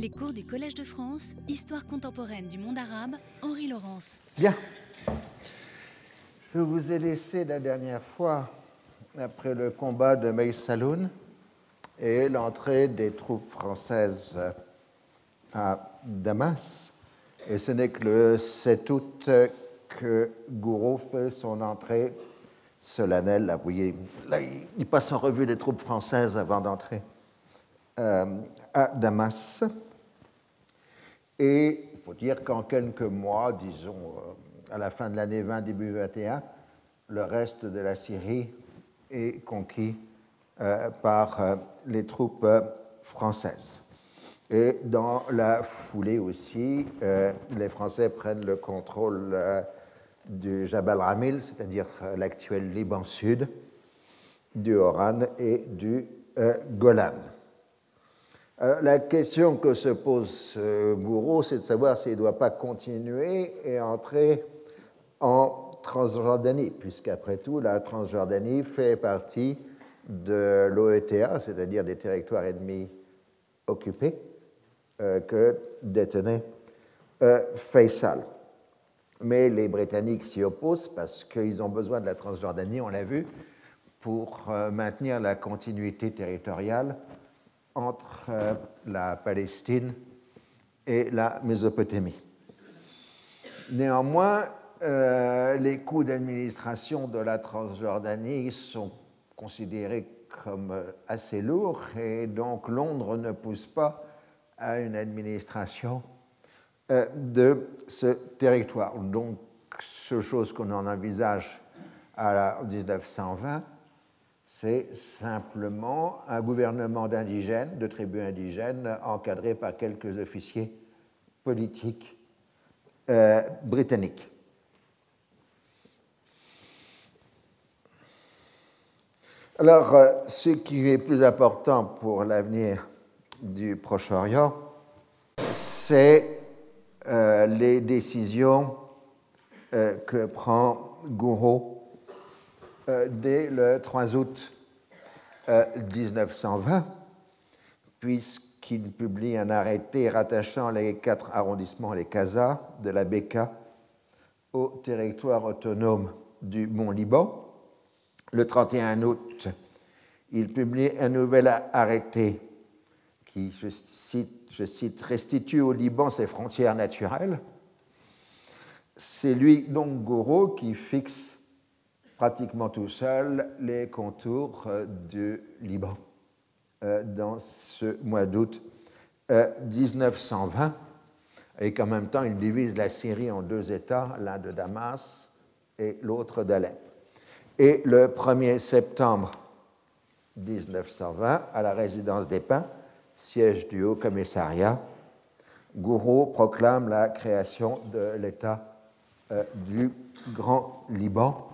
Les cours du Collège de France, Histoire contemporaine du monde arabe, Henri Laurence. Bien. Je vous ai laissé la dernière fois, après le combat de Saloun et l'entrée des troupes françaises à Damas. Et ce n'est que le 7 août que Gouraud fait son entrée solennelle. Là, voyez, il passe en revue des troupes françaises avant d'entrer euh, à Damas. Et il faut dire qu'en quelques mois, disons euh, à la fin de l'année 20, début 21, le reste de la Syrie est conquis euh, par euh, les troupes françaises. Et dans la foulée aussi, les Français prennent le contrôle du Jabal Ramil, c'est-à-dire l'actuel Liban Sud, du Horan et du Golan. Euh, la question que se pose euh, Gouraud, c'est de savoir s'il ne doit pas continuer et entrer en Transjordanie, puisqu'après tout, la Transjordanie fait partie de l'OETA, c'est-à-dire des territoires ennemis occupés, euh, que détenait Faisal. Mais les Britanniques s'y opposent parce qu'ils ont besoin de la Transjordanie, on l'a vu, pour maintenir la continuité territoriale entre euh, la Palestine et la Mésopotamie. Néanmoins, euh, les coûts d'administration de la Transjordanie sont considérés comme euh, assez lourds et donc Londres ne pousse pas à une administration de ce territoire. Donc, ce chose qu'on en envisage à 1920, c'est simplement un gouvernement d'indigènes, de tribus indigènes, encadré par quelques officiers politiques euh, britanniques. Alors, euh, ce qui est plus important pour l'avenir du Proche-Orient, c'est euh, les décisions que prend Gouraud dès le 3 août 1920, euh, puisqu'il publie un arrêté rattachant les quatre arrondissements, les Casas de la Beka, au territoire autonome du Mont-Liban. Le 31 août, il publie un nouvel arrêté qui, je cite, je cite, restitue au Liban ses frontières naturelles. C'est lui, donc Goro, qui fixe pratiquement tout seul les contours euh, du Liban euh, dans ce mois d'août 1920 euh, et qu'en même temps il divise la Syrie en deux États, l'un de Damas et l'autre d'Alep. Et le 1er septembre 1920, à la résidence des Pins, siège du Haut Commissariat, Gouraud proclame la création de l'État du Grand Liban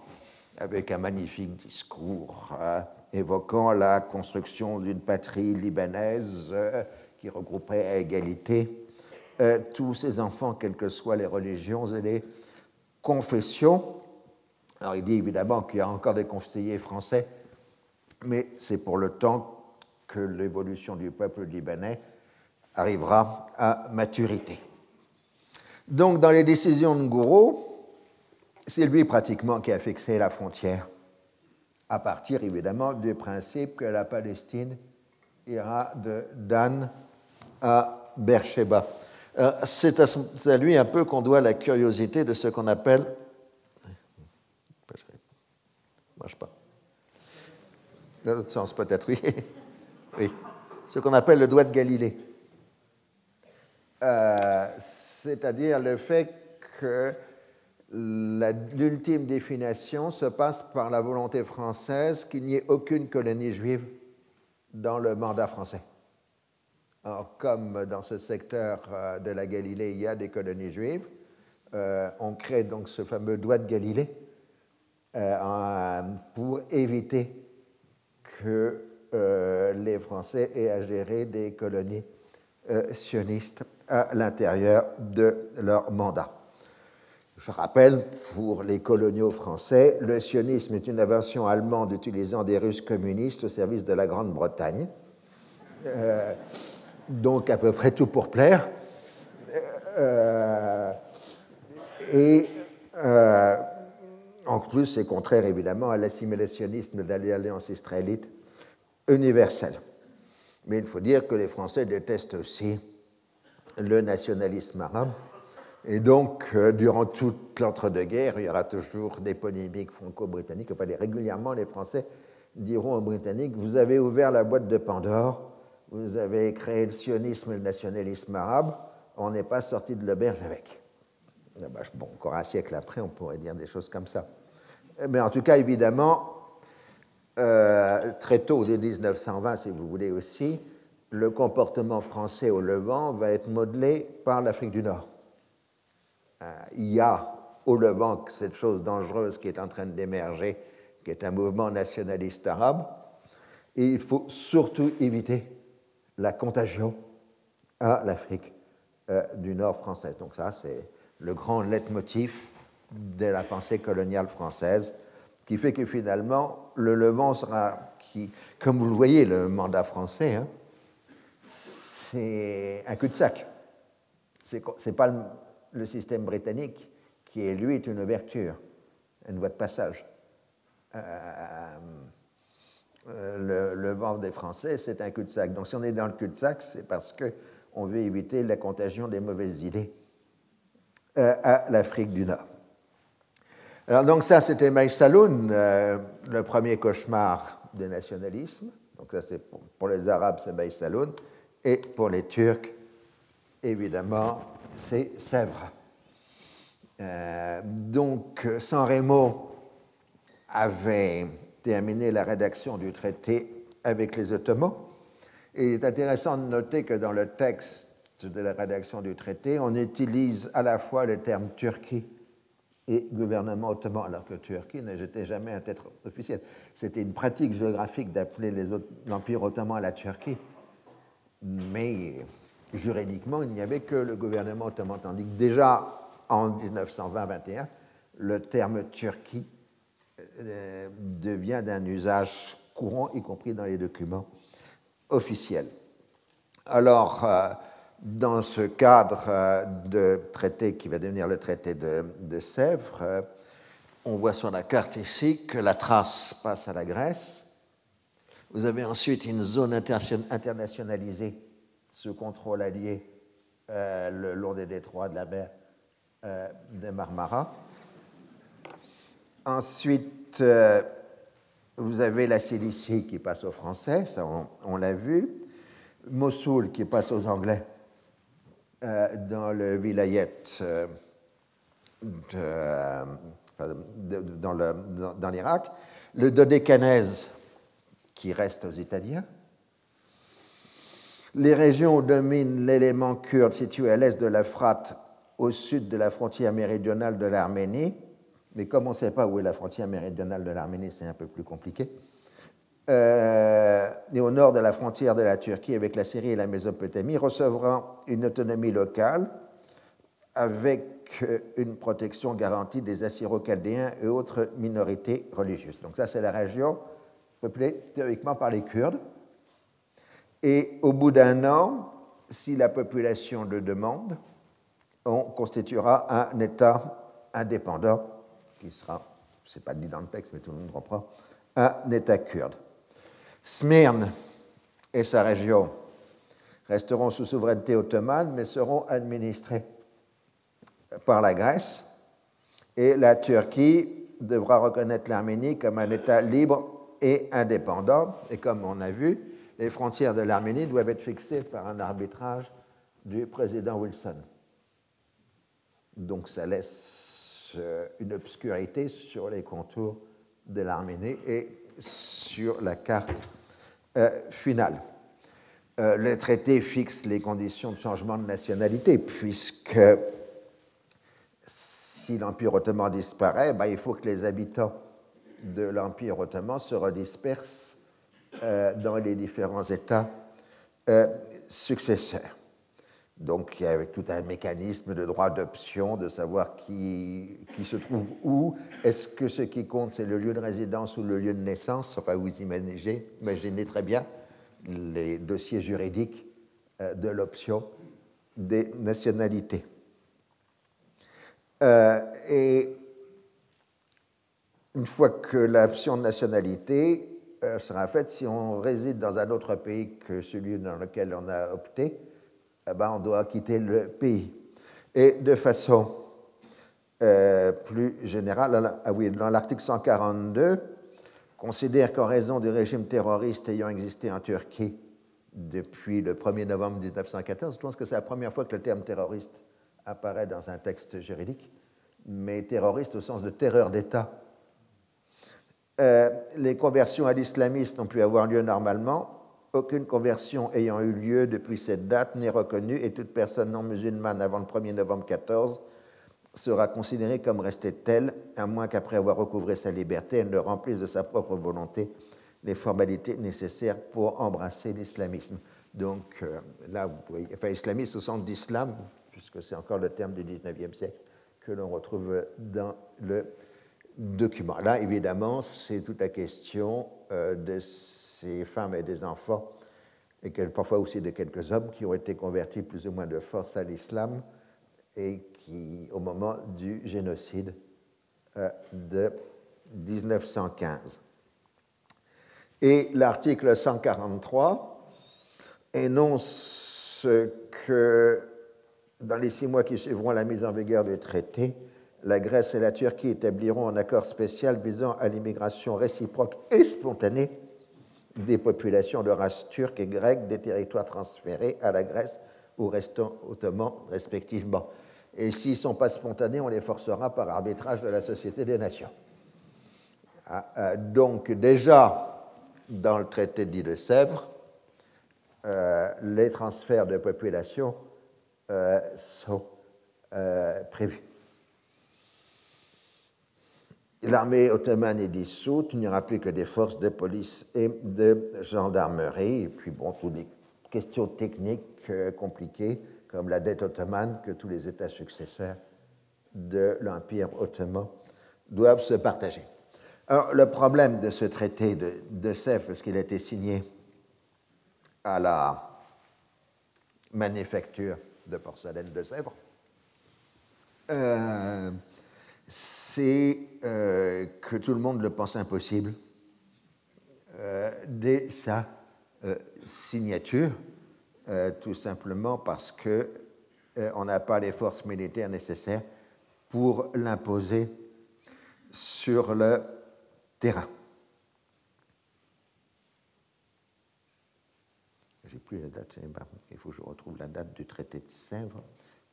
avec un magnifique discours hein, évoquant la construction d'une patrie libanaise euh, qui regrouperait à égalité euh, tous ses enfants, quelles que soient les religions et les confessions. Alors il dit évidemment qu'il y a encore des conseillers français, mais c'est pour le temps que l'évolution du peuple libanais arrivera à maturité. Donc dans les décisions de Gouraud, c'est lui pratiquement qui a fixé la frontière, à partir évidemment du principe que la Palestine ira de Dan à Beersheba. Euh, c'est à, lui un peu qu'on doit la curiosité de ce qu'on appelle. Marche pas. Dans l'autre sens, peut-être, oui. oui. Ce qu'on appelle le doigt de Galilée. Euh, c'est-à-dire le fait que l'ultime définition se passe par la volonté française qu'il n'y ait aucune colonie juive dans le mandat français. Comme dans ce secteur euh, de la Galilée, il y a des colonies juives, euh, on crée donc ce fameux doigt de Galilée euh, pour éviter que les Français aient à gérer des colonies sionistes à l'intérieur de leur mandat. Je rappelle, pour les coloniaux français, le sionisme est une invention allemande utilisant des Russes communistes au service de la Grande-Bretagne. Euh, donc à peu près tout pour plaire. et en plus, c'est contraire évidemment à l'assimilationnisme de l'alliance israélite universelle. Mais il faut dire que les Français détestent aussi le nationalisme arabe. Et donc, euh, durant toute l'entre-deux-guerres, il y aura toujours des polémiques franco-britanniques. Enfin, régulièrement, les Français diront aux Britanniques Vous avez ouvert la boîte de Pandore, vous avez créé le sionisme et le nationalisme arabe, on n'est pas sorti de l'auberge avec. Ah bah, bon, encore un siècle après, on pourrait dire des choses comme ça. Mais en tout cas, évidemment, euh, très tôt, dès 1920, si vous voulez aussi, le comportement français au Levant va être modelé par l'Afrique du Nord. Euh, il y a au Levant cette chose dangereuse qui est en train d'émerger, qui est un mouvement nationaliste arabe, et il faut surtout éviter la contagion à l'Afrique euh, du Nord française. Donc ça, c'est le grand leitmotiv de la pensée coloniale française, qui fait que finalement, le Levant sera, qui, comme vous le voyez, le mandat français, hein, c'est un cul-de-sac. Ce n'est pas le, système britannique qui, est, lui, est une ouverture, une voie de passage. Euh, euh, le, vent des Français, c'est un cul-de-sac. Donc si on est dans le cul-de-sac, c'est parce qu'on veut éviter la contagion des mauvaises idées euh, à l'Afrique du Nord. Alors donc ça, c'était Maïsaloun, le premier cauchemar du nationalisme. Donc ça, c'est pour, les Arabes, c'est Maïsaloun. Et pour les Turcs, évidemment, c'est Sèvres. Euh, donc, San Remo avait terminé la rédaction du traité avec les Ottomans. Et il est intéressant de noter que dans le texte de la rédaction du traité, on utilise à la fois le terme Turquie et gouvernement ottoman, alors que Turquie n'était jamais un titre officiel. C'était une pratique géographique d'appeler l'Empire ottoman la Turquie mais juridiquement, il n'y avait que le gouvernement ottoman. Tandis que déjà en 1920-21, le terme Turquie euh, devient d'un usage courant, y compris dans les documents officiels. Alors, euh, dans ce cadre euh, de traité qui va devenir le traité de, de Sèvres, on voit sur la carte ici que la trace passe à la Grèce, vous avez ensuite une zone internationalisée sous contrôle allié euh, le long des détroits de la mer euh, de Marmara. Ensuite, euh, vous avez la Cilicie qui passe aux Français, ça on, l'a vu. Mossoul qui passe aux Anglais dans le vilayet dans l'Irak. Le Dodécanèse qui reste aux Italiens. Les régions où domine l'élément kurde situé à l'est de la Frate, au sud de la frontière méridionale de l'Arménie, mais comme on ne sait pas où est la frontière méridionale de l'Arménie, c'est un peu plus compliqué, euh, et au nord de la frontière de la Turquie avec la Syrie et la Mésopotamie, recevront une autonomie locale avec euh, une protection garantie des Assyro-Chaldéens et autres minorités religieuses. Donc ça, c'est la région peuplée théoriquement par les Kurdes. Et au bout d'un an, si la population le demande, on constituera un État indépendant qui sera, ce n'est pas dit dans le texte, mais tout le monde reprend, un État kurde. Smyrne et sa région resteront sous souveraineté ottomane, mais seront administrés par la Grèce, et la Turquie devra reconnaître l'Arménie comme un État libre et indépendant. Et comme on a vu, les frontières de l'Arménie doivent être fixées par un arbitrage du président Wilson. Donc ça laisse euh, une obscurité sur les contours de l'Arménie et sur la carte euh, finale. Euh, le traité fixe les conditions de changement de nationalité, puisque si l'Empire ottoman disparaît, ben, il faut que les habitants de l'Empire ottoman se redisperse euh, dans les différents États euh, successeurs. Donc, il y a tout un mécanisme de droit d'option, de savoir qui, qui, se trouve où. Est-ce que ce qui compte, c'est le lieu de résidence ou le lieu de naissance? Enfin, vous imaginez, imaginez très bien les dossiers juridiques de l'option des nationalités. et une fois que l'option de nationalité sera faite, si on réside dans un autre pays que celui dans lequel on a opté, eh ben, on doit quitter le pays. Et de façon euh, plus générale, ah oui, dans l'article 142, considère qu'en raison du régime terroriste ayant existé en Turquie depuis le 1er novembre 1914, je pense que c'est la première fois que le terme terroriste apparaît dans un texte juridique, mais terroriste au sens de terreur d'État. Euh, les conversions à l'islamisme ont pu avoir lieu normalement, aucune conversion ayant eu lieu depuis cette date n'est reconnue et toute personne non musulmane avant le 1er novembre 14 sera considérée comme restée telle, à moins qu'après avoir recouvré sa liberté, elle ne remplisse de sa propre volonté les formalités nécessaires pour embrasser l'islamisme. Donc euh, là, vous voyez, enfin, islamiste au sens d'islam, puisque c'est encore le terme du 19e siècle que l'on retrouve dans le Là, évidemment, c'est toute la question euh, de ces femmes et des enfants, et parfois aussi de quelques hommes qui ont été convertis plus ou moins de force à l'islam et qui, au moment du génocide euh, de 1915. Et l'article 143 énonce que dans les six mois qui suivront la mise en vigueur du traité, la Grèce et la Turquie établiront un accord spécial visant à l'immigration réciproque et spontanée des populations de race turque et grecque des territoires transférés à la Grèce ou restant ottoman respectivement. Et s'ils ne sont pas spontanés, on les forcera par arbitrage de la Société des Nations. Ah, euh, donc déjà, dans le traité dit de Sèvres, euh, les transferts de population euh, sont prévus. L'armée ottomane est dissoute, il n'y aura plus que des forces de police et de gendarmerie, et puis bon, toutes les questions techniques euh, compliquées, comme la dette ottomane que tous les États successeurs de l'Empire ottoman doivent se partager. Alors, le problème de ce traité de, Sèvres, parce qu'il a été signé à la manufacture de porcelaine de Sèvres, euh, c'est euh, que tout le monde le pense impossible euh, dès sa euh, signature, tout simplement parce qu'on n'a pas les forces militaires nécessaires pour l'imposer sur le terrain. J'ai plus la date, il faut que je retrouve la date du traité de Sèvres,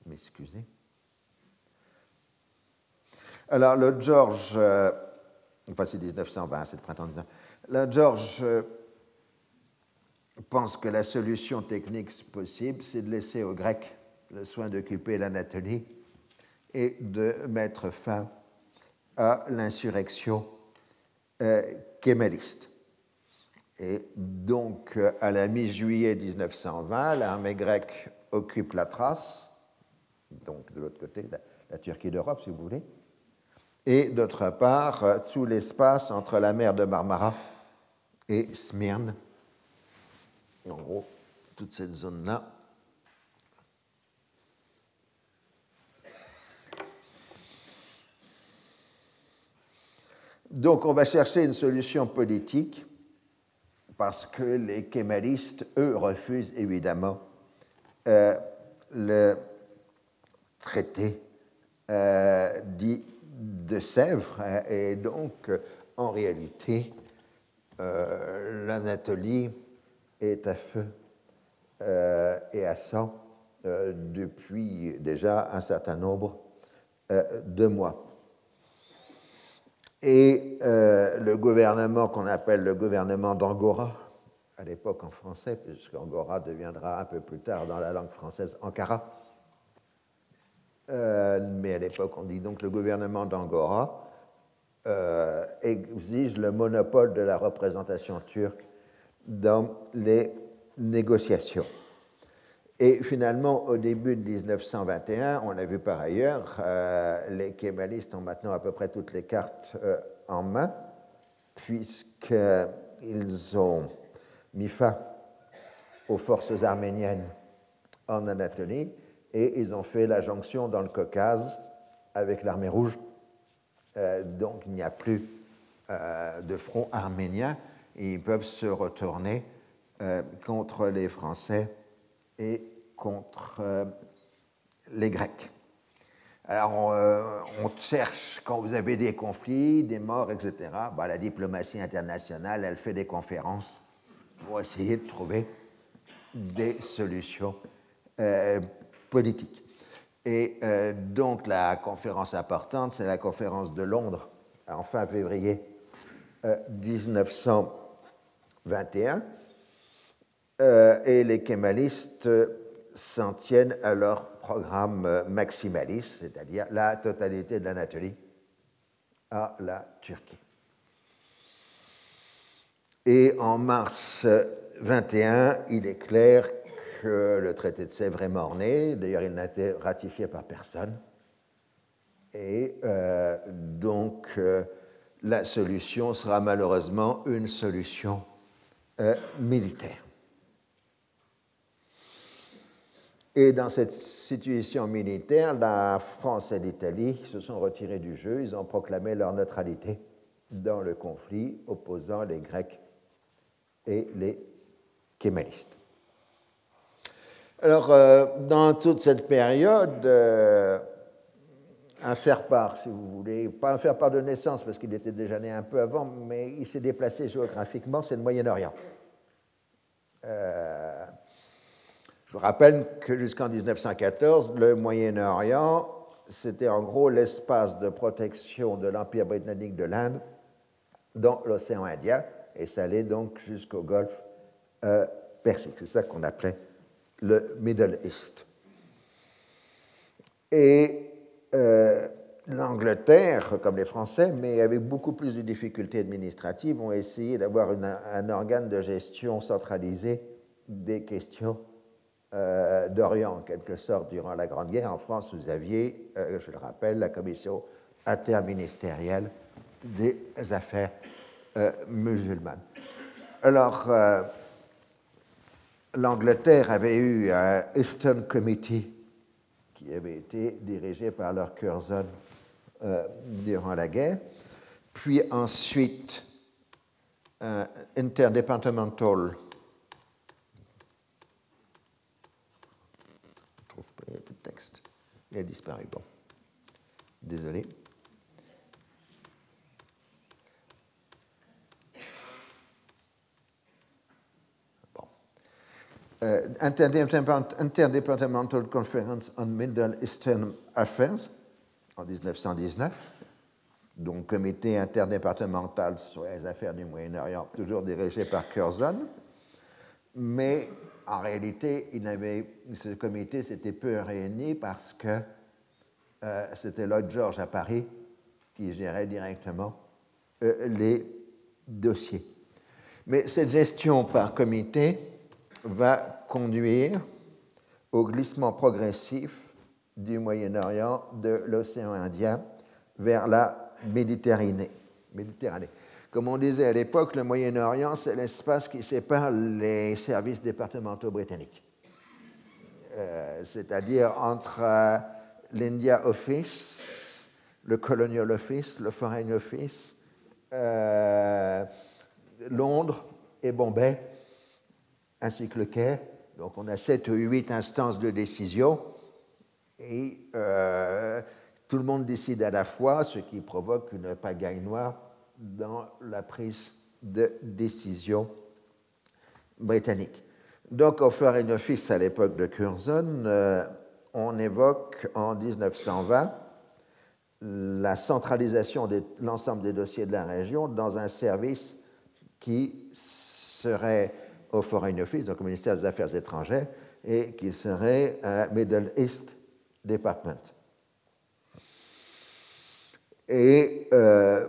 m'excusez. Alors, le George, euh, enfin c'est 1920, c'est le printemps 19. Le George euh, pense que la solution technique possible, c'est de laisser aux Grecs le soin d'occuper l'Anatolie et de mettre fin à l'insurrection euh, kémaliste. Et donc, à la mi-juillet 1920, l'armée grecque occupe la Thrace, donc de l'autre côté, la Turquie d'Europe, si vous voulez, et d'autre part euh, tout l'espace entre la mer de Marmara et Smyrne. En gros, toute cette zone-là. Donc on va chercher une solution politique parce que les kémalistes, eux, refusent évidemment euh, le traité euh, dit de Sèvres. Hein, et donc, en réalité, euh, l'Anatolie est à feu euh, et à sang euh, depuis déjà un certain nombre de mois. Et le gouvernement qu'on appelle le gouvernement d'Angora, à l'époque en français, puisqu'Angora deviendra un peu plus tard dans la langue française Ankara, mais à l'époque on dit donc le gouvernement d'Angora euh, exige le monopole de la représentation turque dans les négociations. Et finalement, au début de 1921, on a vu par ailleurs, euh, les kémalistes ont maintenant à peu près toutes les cartes en main, puisqu'ils ont mis fin aux forces arméniennes en Anatolie et ils ont fait la jonction dans le Caucase avec l'armée rouge. Euh, donc il n'y a plus euh, de front arménien ils peuvent se retourner euh, contre les Français et contre les Grecs. Alors, on, cherche, quand vous avez des conflits, des morts, etc., bah, la diplomatie internationale, elle fait des conférences pour essayer de trouver des solutions politique. Et euh, donc la conférence importante, c'est la conférence de Londres en fin février 1921. Euh, euh, et les kémalistes s'en tiennent à leur programme maximaliste, c'est-à-dire la totalité de l'Anatolie à la Turquie. Et en mars 21, il est clair le traité de Sèvres est mort-né. D'ailleurs, il n'a été ratifié par personne. Et euh, donc, euh, la solution sera malheureusement une solution euh, militaire. Et dans cette situation militaire, la France et l'Italie se sont retirés du jeu. Ils ont proclamé leur neutralité dans le conflit opposant les Grecs et les Kémalistes. Alors, euh, dans toute cette période, euh, un faire-part, si vous voulez, pas un faire-part de naissance, parce qu'il était déjà né un peu avant, mais il s'est déplacé géographiquement, c'est le Moyen-Orient. Euh, je vous rappelle que jusqu'en 1914, le Moyen-Orient, c'était en gros l'espace de protection de l'Empire britannique de l'Inde dans l'océan Indien, et ça allait donc jusqu'au golfe Persique. C'est ça qu'on appelait le Middle East. Et euh, l'Angleterre, comme les Français, mais avec beaucoup plus de difficultés administratives, ont essayé d'avoir un organe de gestion centralisé des questions euh, d'Orient, en quelque sorte, durant la Grande Guerre. En France, vous aviez, euh, je le rappelle, la commission interministérielle des affaires musulmanes. Alors, l'Angleterre avait eu un Eastern Committee qui avait été dirigé par Lord Curzon euh, durant la guerre, puis ensuite un Interdepartmental je trouve pas, texte. Il a disparu. Bon. Désolé. Uh, Interdepartmental Conference on Middle Eastern Affairs en 1919, donc comité interdépartemental sur les affaires du Moyen-Orient, toujours dirigé par Curzon, mais en réalité, ce comité s'était peu réuni parce que euh, c'était Lloyd George à Paris qui gérait directement euh, les dossiers. Mais cette gestion par comité va conduire au glissement progressif du Moyen-Orient de l'océan Indien vers la Méditerranée. Méditerranée. Comme on disait à l'époque, le Moyen-Orient, c'est l'espace qui sépare les services départementaux britanniques. Euh, c'est-à-dire entre euh, l'India Office, le Colonial Office, le Foreign Office, euh, Londres et Bombay, ainsi que le Caire. Donc on a sept ou huit instances de décision et euh, tout le monde décide à la fois, ce qui provoque une pagaille noire dans la prise de décision britannique. Donc au Foreign Office à l'époque de Curzon, euh, on évoque en 1920 la centralisation de l'ensemble des dossiers de la région dans un service qui serait au Foreign Office, donc au ministère des Affaires étrangères, et qui serait un Middle East Department. Et euh,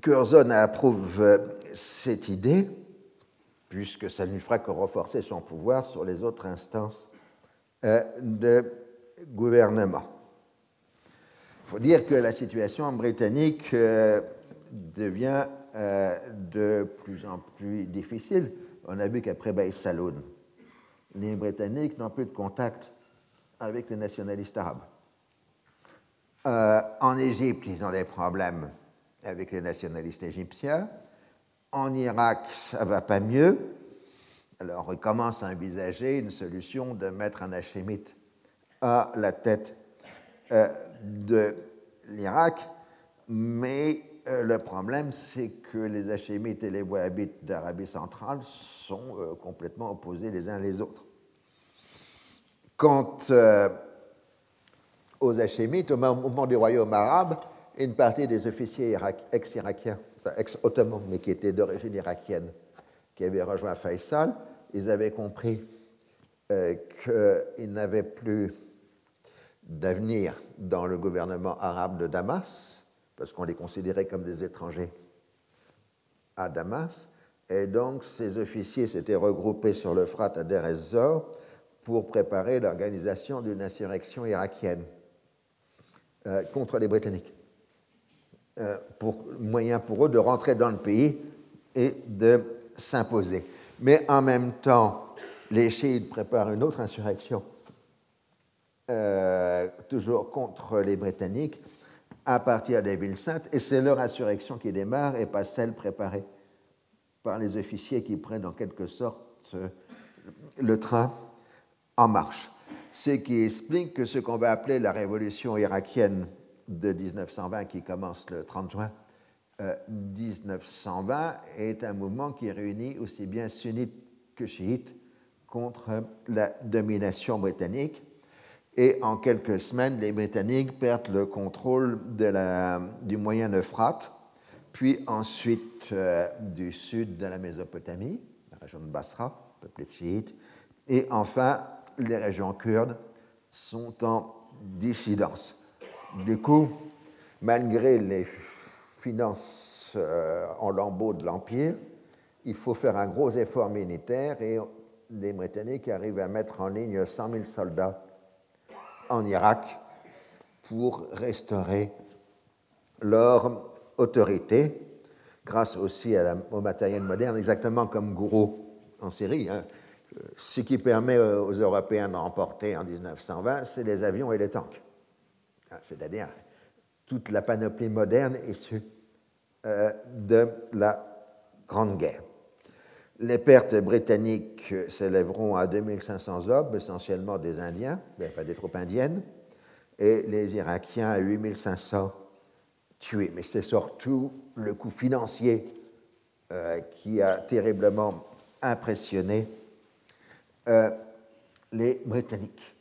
Curzon approuve cette idée, puisque ça ne fera que renforcer son pouvoir sur les autres instances euh, de gouvernement. Il faut dire que la situation britannique euh, devient euh, de plus en plus difficile. On a vu qu'après Baï Saloun, les Britanniques n'ont plus de contact avec les nationalistes arabes. Euh, en Égypte, ils ont des problèmes avec les nationalistes égyptiens. En Irak, ça va pas mieux. Alors, ils commencent à envisager une solution de mettre un hachémite à la tête euh, de l'Irak, mais euh, le problème, c'est que les hachémites et les wahhabites d'Arabie centrale sont euh, complètement opposés les uns les autres. Quant aux hachémites, au moment du royaume arabe, une partie des officiers ex-irakiens, enfin ex-ottomans, mais qui étaient d'origine irakienne, qui avaient rejoint Faisal, ils avaient compris euh, qu'ils n'avaient plus d'avenir dans le gouvernement arabe de Damas, parce qu'on les considérait comme des étrangers à Damas, et donc ces officiers s'étaient regroupés sur le Frat à Der ez-Zor pour préparer l'organisation d'une insurrection irakienne euh, contre les Britanniques. Euh, pour, moyen pour eux de rentrer dans le pays et de s'imposer. Mais en même temps, les chiites préparent une autre insurrection, euh, toujours contre les Britanniques, à partir des villes saintes, et c'est leur insurrection qui démarre et pas celle préparée par les officiers qui prennent en quelque sorte le train en marche. Ce qui explique que ce qu'on va appeler la révolution irakienne de 1920 qui commence le 30 juin 1920 euh, est un mouvement qui réunit aussi bien sunnites que chiites contre la domination britannique. Et en quelques semaines, les Britanniques perdent le contrôle du moyen Euphrate, puis ensuite euh, du sud de la Mésopotamie, la région de Basra, peuplée de chiites, et enfin les régions kurdes sont en dissidence. Du coup, malgré les finances euh, en lambeaux de l'Empire, il faut faire un gros effort militaire et les Britanniques arrivent à mettre en ligne 100 000 soldats en Irak pour restaurer leur autorité, grâce aussi au matériel moderne, exactement comme Gourou en Syrie. Hein. Ce qui permet aux Européens de remporter en 1920, c'est les avions et les tanks. Ah, c'est-à-dire toute la panoplie moderne issue euh, de la Grande Guerre. Les pertes britanniques s'élèveront à 2500 hommes, essentiellement des Indiens, enfin des troupes indiennes, et les Irakiens à 8500 tués. Mais c'est surtout le coût financier euh, qui a terriblement impressionné euh, les Britanniques.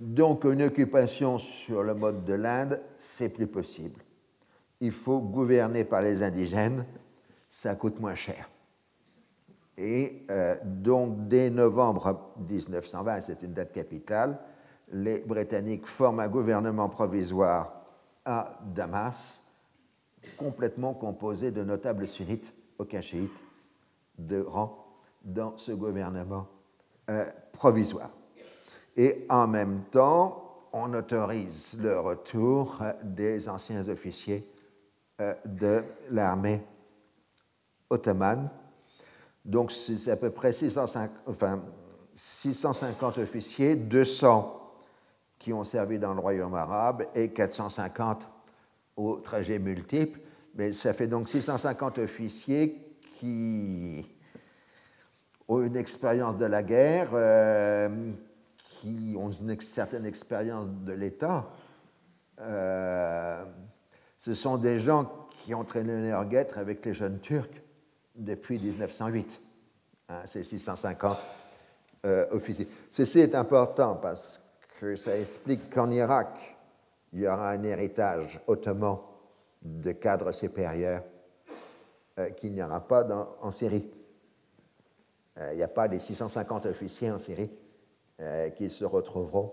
Donc une occupation sur le mode de l'Inde, c'est plus possible. Il faut gouverner par les indigènes, ça coûte moins cher. Et euh, donc dès novembre 1920, c'est une date capitale, les Britanniques forment un gouvernement provisoire à Damas, complètement composé de notables sunnites, aucun chiite, de rang dans ce gouvernement euh, provisoire et en même temps, on autorise le retour des anciens officiers euh, de l'armée ottomane. Donc, c'est à peu près 650, enfin, 650 officiers, 200 qui ont servi dans le royaume arabe et 450 au trajet multiple. Mais ça fait donc 650 officiers qui ont une expérience de la guerre, euh, qui ont une certaine expérience de l'État, euh, ce sont des gens qui ont traîné leur guêtre avec les jeunes Turcs depuis 1908. Hein, c'est 650 euh, officiers. Ceci est important parce que ça explique qu'en Irak, il y aura un héritage ottoman de cadres supérieurs euh, qu'il n'y aura pas en Syrie. il n'y a pas des 650 officiers en Syrie euh, qui se retrouveront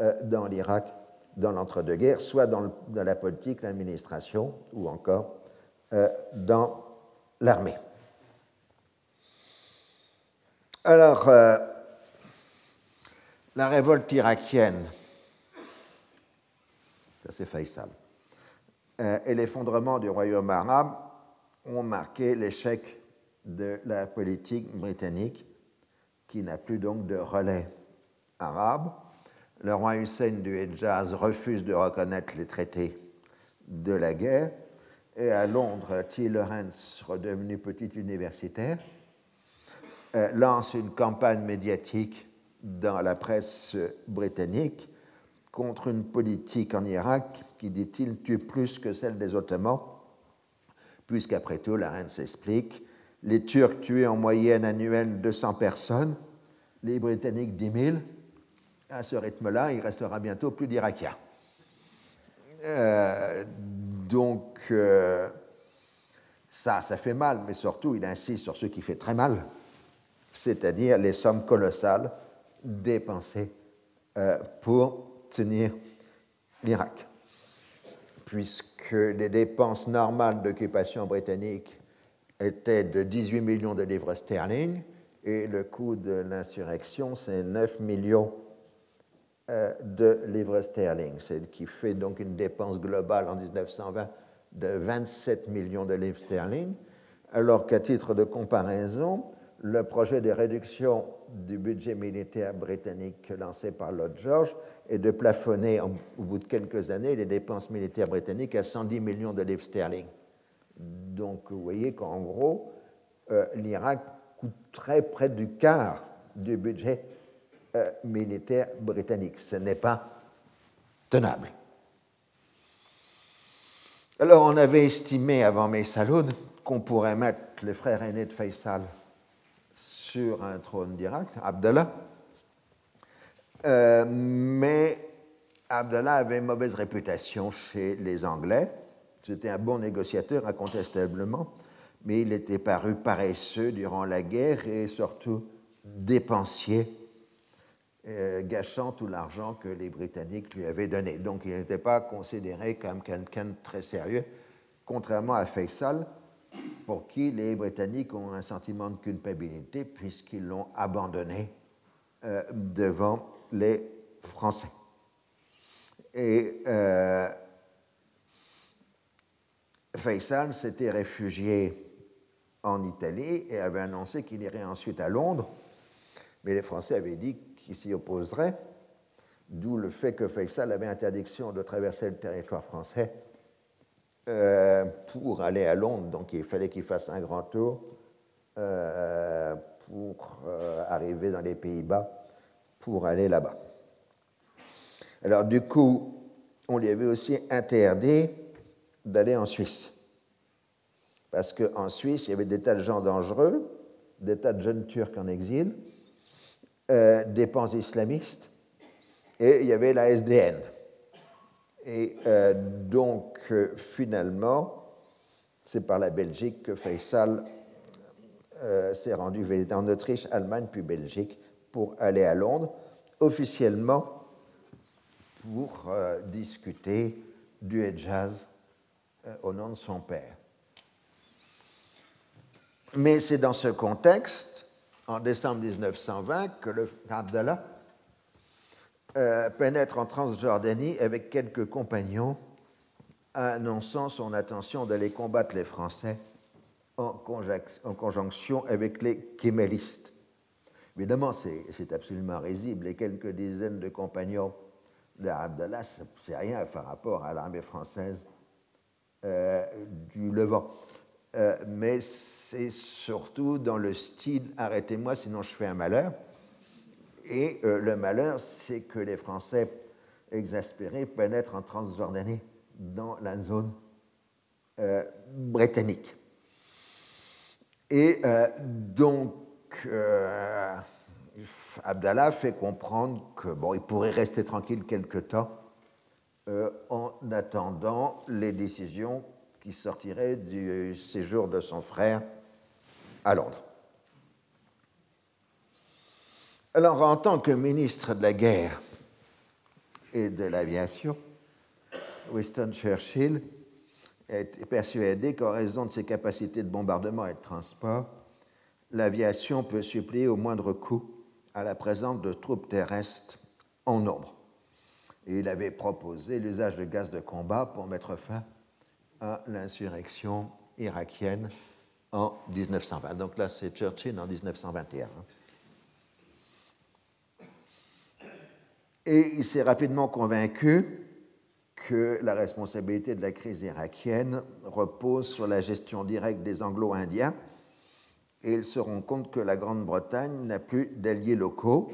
euh, dans l'Irak dans l'entre-deux-guerres, soit dans, la politique, l'administration, ou encore euh, dans l'armée. Alors, la révolte irakienne, ça c'est Faisal, et l'effondrement du royaume arabe ont marqué l'échec de la politique britannique qui n'a plus donc de relais arabe. Le roi Hussein du Hejaz refuse de reconnaître les traités de la guerre. Et à Londres, T. Lawrence, redevenu petit universitaire, euh, lance une campagne médiatique dans la presse britannique contre une politique en Irak qui, dit-il, tue plus que celle des Ottomans, puisqu'après tout, la reine s'explique, les Turcs tuent en moyenne annuelle 200 personnes, les Britanniques 10 000. À ce rythme-là, il restera bientôt plus d'Irakiens. Euh, donc, euh, ça, ça fait mal, mais surtout, il insiste sur ce qui fait très mal, c'est-à-dire les sommes colossales dépensées euh, pour tenir l'Irak. Puisque les dépenses normales d'occupation britannique étaient de 18 millions de livres sterling et le coût de l'insurrection, c'est 9 millions euh, de livres sterling, ce qui fait donc une dépense globale en 1920 de 27 millions de livres sterling, alors qu'à titre de comparaison, le projet de réduction du budget militaire britannique lancé par Lord George est de plafonner au bout de quelques années les dépenses militaires britanniques à 110 millions de livres sterling. Donc vous voyez qu'en gros, euh, l'Irak coûterait près du quart du budget euh, militaire britannique. Ce n'est pas tenable. Alors on avait estimé avant Messaloud qu'on pourrait mettre les frères aînés de Faisal sur un trône d'Irak, Abdallah. Euh, mais Abdallah avait une mauvaise réputation chez les Anglais. C'était un bon négociateur, incontestablement, mais il était paru paresseux durant la guerre et surtout dépensier, euh, gâchant tout l'argent que les Britanniques lui avaient donné. Donc il n'était pas considéré comme quelqu'un de très sérieux, contrairement à Faisal, pour qui les Britanniques ont un sentiment de culpabilité puisqu'ils l'ont abandonné euh, devant les Français. Et euh, Faisal s'était réfugié en Italie et avait annoncé qu'il irait ensuite à Londres, mais les Français avaient dit qu'ils s'y opposeraient, d'où le fait que Faisal avait interdiction de traverser le territoire français euh, pour aller à Londres. Donc il fallait qu'il fasse un grand tour euh, pour euh, arriver dans les Pays-Bas, pour aller là-bas. Alors du coup, on lui avait aussi interdit d'aller en Suisse. Parce qu'en Suisse, il y avait des tas de gens dangereux, des tas de jeunes Turcs en exil, des pans islamistes, et il y avait la SDN. Et euh, donc, euh, finalement, c'est par la Belgique que Faisal euh, s'est rendu en Autriche, Allemagne, puis Belgique, pour aller à Londres, officiellement pour discuter du Hejaz au nom de son père. Mais c'est dans ce contexte, en décembre 1920, que le Abdallah euh, pénètre en Transjordanie avec quelques compagnons, annonçant son intention d'aller combattre les Français en, conjonction avec les kémélistes. Évidemment, c'est absolument risible. Les quelques dizaines de compagnons d'Abdallah, c'est rien par rapport à l'armée française euh, du Levant. Euh, mais c'est surtout dans le style arrêtez-moi sinon je fais un malheur. Et euh, le malheur, c'est que les Français exaspérés pénètrent en Transjordanie, dans la zone euh, britannique. Et euh, donc, Abdallah fait comprendre que bon, il pourrait rester tranquille quelque temps en attendant les décisions qui sortiraient du séjour de son frère à Londres. Alors, en tant que ministre de la guerre et de l'aviation, Winston Churchill est persuadé qu'en raison de ses capacités de bombardement et de transport, l'aviation peut suppléer au moindre coût à la présence de troupes terrestres en nombre. Et il avait proposé l'usage de gaz de combat pour mettre fin à l'insurrection irakienne en 1920. Donc là, c'est Churchill en 1921. Et il s'est rapidement convaincu que la responsabilité de la crise irakienne repose sur la gestion directe des Anglo-Indiens. Et ils se rendent compte que la Grande-Bretagne n'a plus d'alliés locaux.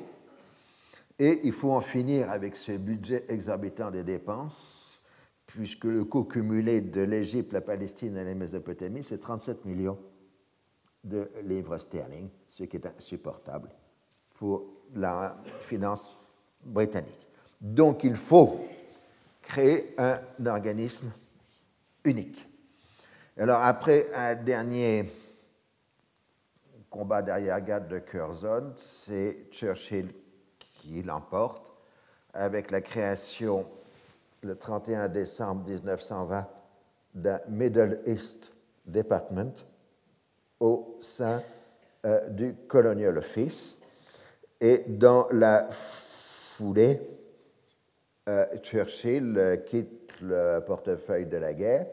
Et il faut en finir avec ce budget exorbitant des dépenses puisque le coût cumulé de l'Égypte, la Palestine et la Mésopotamie, c'est 37 millions de livres sterling, ce qui est insupportable pour la finance britannique. Donc il faut créer un organisme unique. Alors après un dernier combat derrière-garde de Curzon, c'est Churchill qui l'emporte avec la création le 31 décembre 1920 d'un Middle East Department au sein euh, du Colonial Office. Et dans la foulée, euh, Churchill euh, quitte le portefeuille de la guerre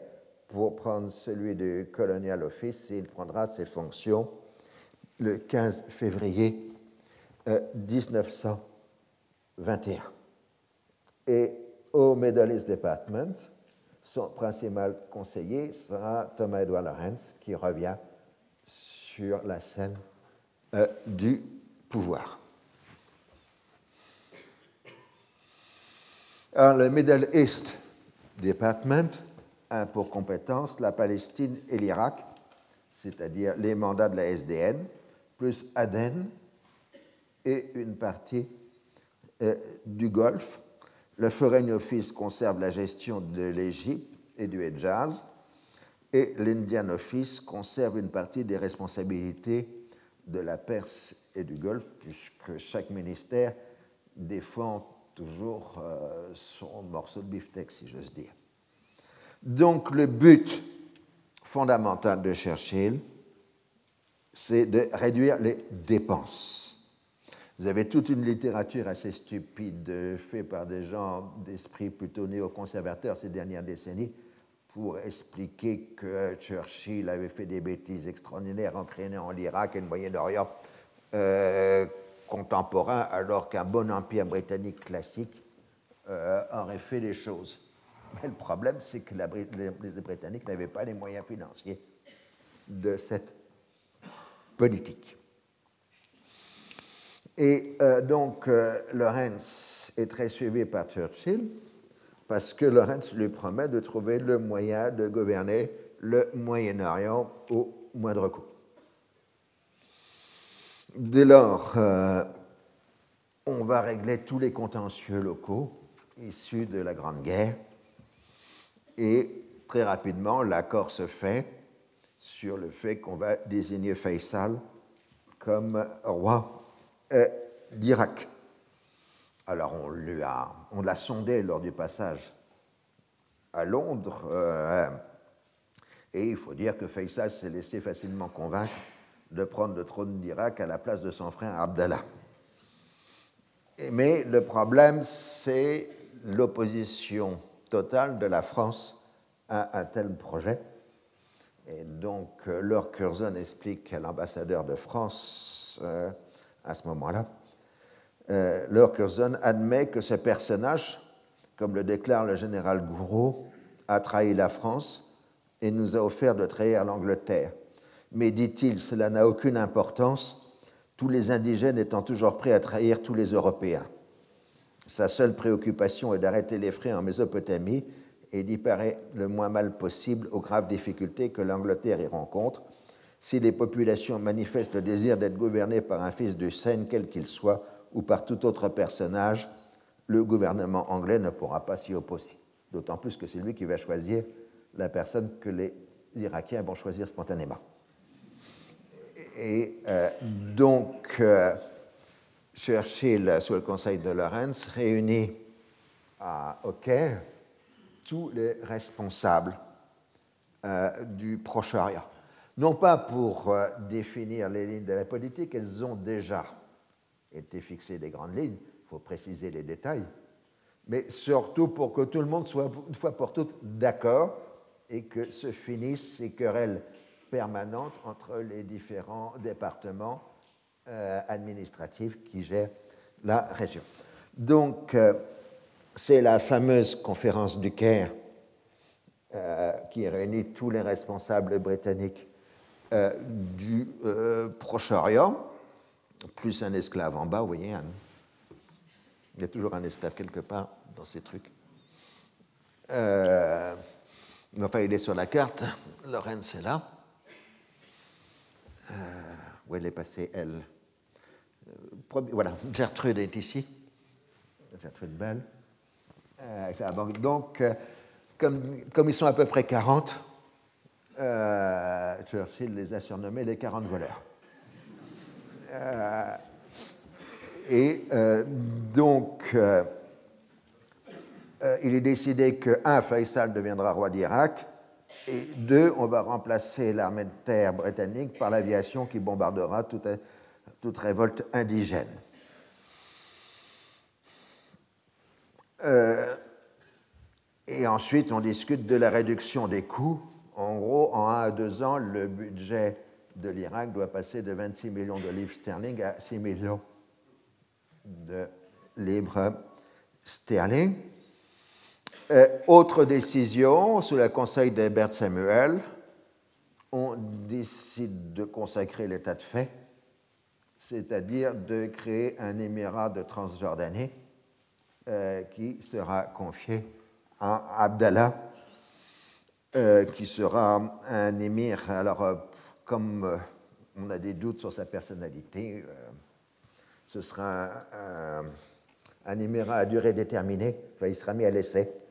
pour prendre celui du Colonial Office et il prendra ses fonctions le 15 février 1921. Et au Middle East Department, son principal conseiller sera Thomas Edward Lawrence, qui revient sur la scène euh, du pouvoir. Le Middle East Department a pour compétence la Palestine et l'Irak, c'est-à-dire les mandats de la SDN, plus Aden et une partie euh, du Golfe. Le Foreign Office conserve la gestion de l'Égypte et du Hejaz, et l'Indian Office conserve une partie des responsabilités de la Perse et du Golfe, puisque chaque ministère défend toujours euh, son morceau de beefsteak, si j'ose dire. Donc le but fondamental de Churchill, c'est de réduire les dépenses. Vous avez toute une littérature assez stupide faite par des gens d'esprit plutôt néoconservateurs ces dernières décennies pour expliquer que Churchill avait fait des bêtises extraordinaires en créant l'Irak et le Moyen-Orient euh, contemporain, alors qu'un bon empire britannique classique euh, aurait fait les choses. Mais le problème, c'est que les, Britanniques n'avaient pas les moyens financiers de cette politique. Et euh, donc, Lawrence est très suivi par Churchill parce que Lorenz lui promet de trouver le moyen de gouverner le Moyen-Orient au moindre coût. Dès lors, euh, on va régler tous les contentieux locaux issus de la Grande Guerre et très rapidement, l'accord se fait sur le fait qu'on va désigner Faisal comme roi euh, d'Irak. Alors on l'a on sondé lors du passage à Londres, euh, et il faut dire que Faisal s'est laissé facilement convaincre de prendre le trône d'Irak à la place de son frère Abdallah. Mais le problème, c'est l'opposition totale de la France à un tel projet. Et donc, euh, Lord Curzon explique à l'ambassadeur de France euh, à ce moment-là euh, Curzon admet que ce personnage, comme le déclare le général Gouraud, a trahi la France et nous a offert de trahir l'Angleterre. Mais, dit-il, cela n'a aucune importance, tous les indigènes étant toujours prêts à trahir tous les Européens. Sa seule préoccupation est d'arrêter les frais en Mésopotamie et d'y parer le moins mal possible aux graves difficultés que l'Angleterre y rencontre. Si les populations manifestent le désir d'être gouvernées par un fils de Seine, quel qu'il soit, ou par tout autre personnage, le gouvernement anglais ne pourra pas s'y opposer. D'autant plus que c'est lui qui va choisir la personne que les Irakiens vont choisir spontanément. Et euh, donc, euh, Churchill, sous le conseil de Lawrence, réunit à, au Caire tous les responsables euh, du Proche-Orient. Non pas pour définir les lignes de la politique, elles ont déjà été fixées des grandes lignes, il faut préciser les détails, mais surtout pour que tout le monde soit une fois pour toutes d'accord et que se finissent ces querelles permanentes entre les différents départements euh, administratifs qui gèrent la région. Donc, euh, c'est la fameuse conférence du Caire euh, qui réunit tous les responsables britanniques du Proche-Orient, plus un esclave en bas, vous voyez. Hein. Il y a toujours un esclave quelque part dans ces trucs. Enfin, il est sur la carte. Lorenz est là. Euh, où elle est passée, elle euh, Voilà, Gertrude est ici. Gertrude Bell. Euh, donc, comme, comme, ils sont à peu près 40, Churchill les a surnommés les 40 voleurs. et donc, il est décidé que, un, Faisal deviendra roi d'Irak, et deux, on va remplacer l'armée de terre britannique par l'aviation qui bombardera toute, révolte indigène. Euh, et ensuite, on discute de la réduction des coûts. En gros, en un à deux ans, le budget de l'Irak doit passer de 26 millions de livres sterling à 6 millions de livres sterling. Euh, autre décision, sous le conseil d'Herbert Samuel, on décide de consacrer l'état de fait, c'est-à-dire de créer un émirat de Transjordanie euh, qui sera confié à Abdallah, euh, qui sera un émir. Alors, comme on a des doutes sur sa personnalité, ce sera un, un, émirat à durée déterminée, enfin, il sera mis à l'essai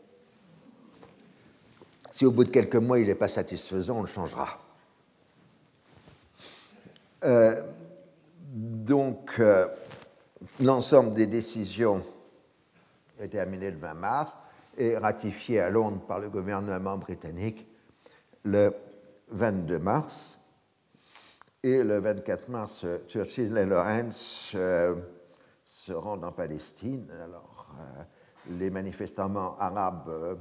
si au bout de quelques mois il n'est pas satisfaisant, on le changera. Euh, donc, euh, l'ensemble des décisions est terminé le 20 mars et ratifié à Londres par le gouvernement britannique le 22 mars. Et le 24 mars, Churchill et Lawrence euh, se rendent en Palestine. Alors, les manifestants arabes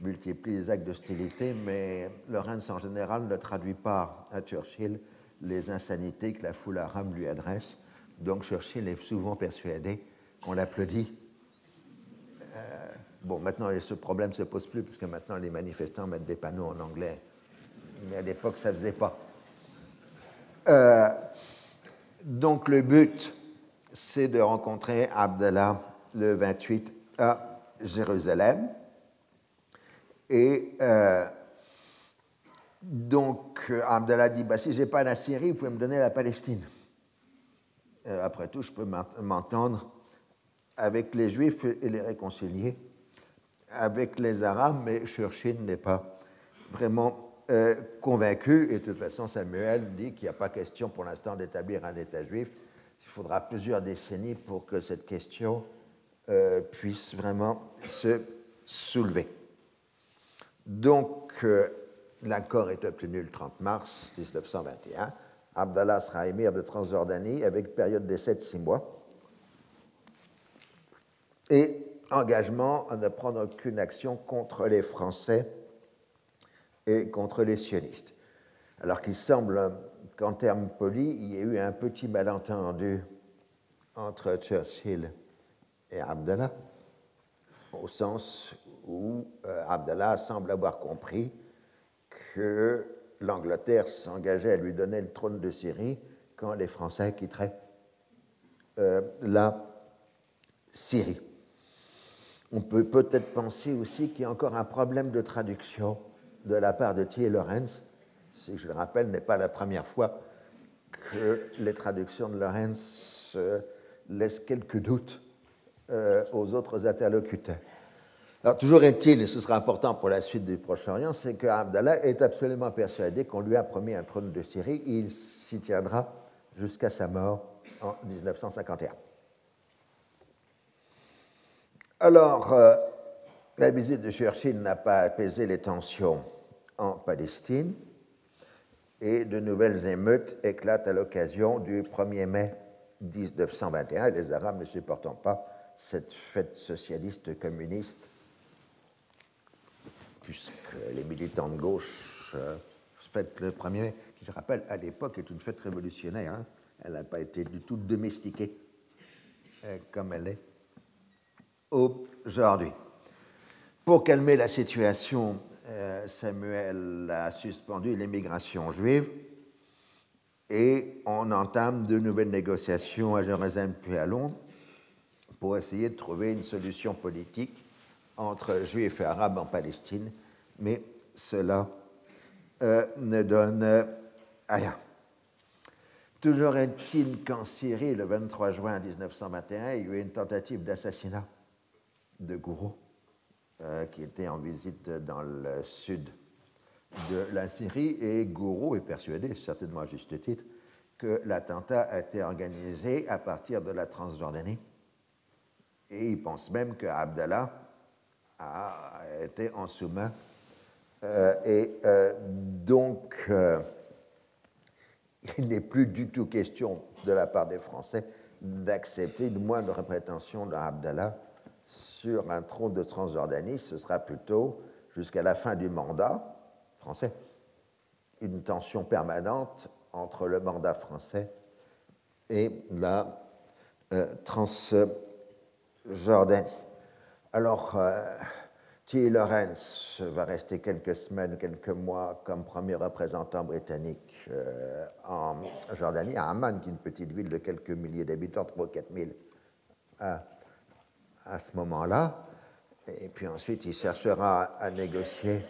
multiplie les actes d'hostilité, mais Lorenz en général ne traduit pas à Churchill les insanités que la foule arabe lui adresse. Donc Churchill est souvent persuadé qu'on l'applaudit. Euh, bon, maintenant, ce problème ne se pose plus, parce que maintenant, les manifestants mettent des panneaux en anglais. Mais à l'époque, ça ne faisait pas. Euh, donc le but, c'est de rencontrer Abdallah le 28 à Jérusalem. Et euh, donc, euh, Abdallah dit bah, si je n'ai pas la Syrie, vous pouvez me donner la Palestine. Euh, après tout, je peux m'entendre avec les Juifs et les réconcilier, avec les Arabes, mais Churchill n'est pas vraiment convaincu. Et de toute façon, Samuel dit qu'il n'y a pas question pour l'instant d'établir un État juif. Il faudra plusieurs décennies pour que cette question puisse vraiment se soulever. Donc, euh, l'accord est obtenu le 30 mars 1921. Abdallah sera émir de Transjordanie avec période d'essai de six mois. Et engagement à ne prendre aucune action contre les Français et contre les sionistes. Alors qu'il semble qu'en termes polis, il y ait eu un petit malentendu entre Churchill et Abdallah, au sens où euh, Abdallah semble avoir compris que l'Angleterre s'engageait à lui donner le trône de Syrie quand les Français quitteraient euh, la Syrie. On peut peut-être penser aussi qu'il y a encore un problème de traduction de la part de Thiers Lorenz. Si je le rappelle, n'est pas la première fois que les traductions de Lorenz euh, laissent quelques doutes aux autres interlocuteurs. Alors, toujours est-il, et ce sera important pour la suite du Proche-Orient, c'est que Abdallah est absolument persuadé qu'on lui a promis un trône de Syrie et il s'y tiendra jusqu'à sa mort en 1951. Alors, euh, la visite de Churchill n'a pas apaisé les tensions en Palestine et de nouvelles émeutes éclatent à l'occasion du 1er mai 1921, les Arabes ne supportant pas cette fête socialiste communiste puisque les militants de gauche euh, fêtent le 1er mai, qui, je rappelle, à l'époque est une fête révolutionnaire. Hein. Elle n'a pas été du tout domestiquée euh, comme elle est aujourd'hui. Pour calmer la situation, euh, Samuel a suspendu l'émigration juive et on entame de nouvelles négociations à Jérusalem puis à Londres pour essayer de trouver une solution politique entre juifs et arabes en Palestine, mais cela euh, ne donne rien. Toujours est-il qu'en Syrie, le 23 juin 1921, il y a eu une tentative d'assassinat de Gourou, euh, qui était en visite dans le sud de la Syrie, et Gourou est persuadé, certainement à juste titre, que l'attentat a été organisé à partir de la Transjordanie. Et il pense même que Abdallah a été en sous-main. Euh, et euh, donc, il n'est plus du tout question de la part des Français d'accepter une moindre prétention d'Abdallah sur un trône de Transjordanie. Ce sera plutôt, jusqu'à la fin du mandat français, une tension permanente entre le mandat français et la euh, Transjordanie. Alors, euh, T. Lawrence va rester quelques semaines, quelques mois comme premier représentant britannique euh, en Jordanie, à Amman, qui est une petite ville de quelques milliers d'habitants, 3 ou 4 000 à, à ce moment-là. Et puis ensuite, il cherchera à négocier,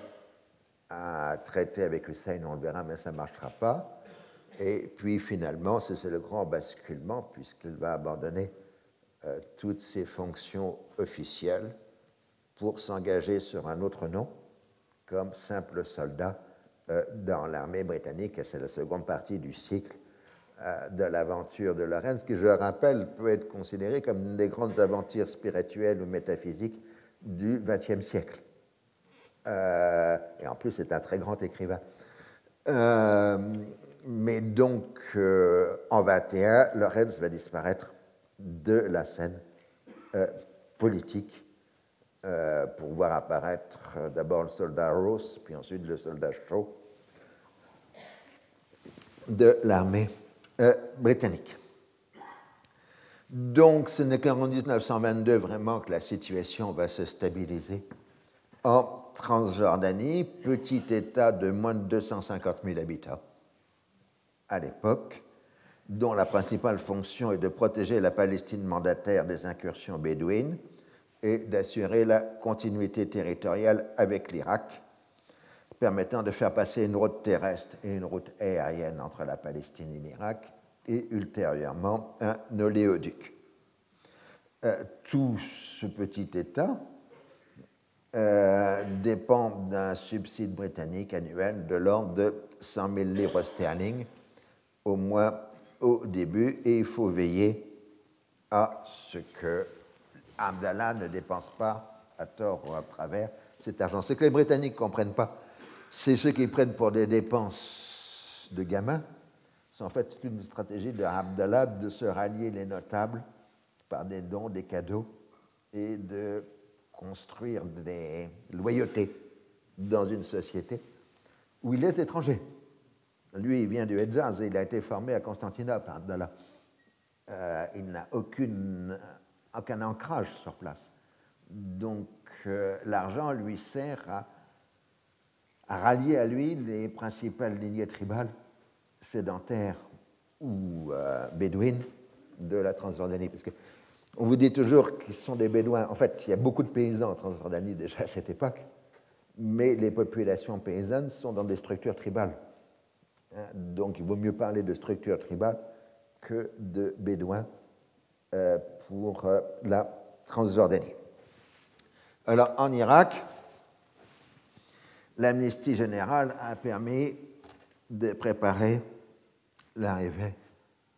à traiter avec Hussein, on le verra, mais ça ne marchera pas. Et puis finalement, c'est le grand basculement, puisqu'il va abandonner euh, toutes ses fonctions officielles pour s'engager sur un autre nom comme simple soldat euh, dans l'armée britannique. C'est la seconde partie du cycle euh, de l'aventure de Lorenz, qui, je le rappelle, peut être considérée comme une des grandes aventures spirituelles ou métaphysiques du XXe siècle. Et en plus, c'est un très grand écrivain. mais donc, en 21, Lorenz va disparaître de la scène politique euh, pour voir apparaître euh, d'abord le soldat Ross, puis ensuite le soldat Shaw de l'armée euh, britannique. Donc ce n'est qu'en 1922 vraiment que la situation va se stabiliser en Transjordanie, petit État de moins de 250 000 habitants à l'époque, dont la principale fonction est de protéger la Palestine mandataire des incursions bédouines et d'assurer la continuité territoriale avec l'Irak, permettant de faire passer une route terrestre et une route aérienne entre la Palestine et l'Irak, et ultérieurement un oléoduc. Euh, tout ce petit État euh, dépend d'un subside britannique annuel de l'ordre de 100 000 livres sterling, au moins au début, et il faut veiller à ce que Abdallah ne dépense pas à tort ou à travers cet argent. Ce que les Britanniques ne comprennent pas, c'est ceux qui prennent pour des dépenses de gamins. C'est en fait une stratégie de Abdallah de se rallier les notables par des dons, des cadeaux et de construire des loyautés dans une société où il est étranger. Lui, il vient du Hedjaz il a été formé à Constantinople, Abdallah. Euh, il n'a aucun ancrage sur place. Donc euh, l'argent lui sert à, rallier à lui les principales lignées tribales sédentaires ou euh, bédouines de la Transjordanie. Parce que on vous dit toujours qu'ils sont des bédouins. En fait, il y a beaucoup de paysans en Transjordanie déjà à cette époque, mais les populations paysannes sont dans des structures tribales. Hein, donc il vaut mieux parler de structures tribales que de bédouins euh, pour euh, la Transjordanie. Alors en Irak, l'amnistie générale a permis de préparer l'arrivée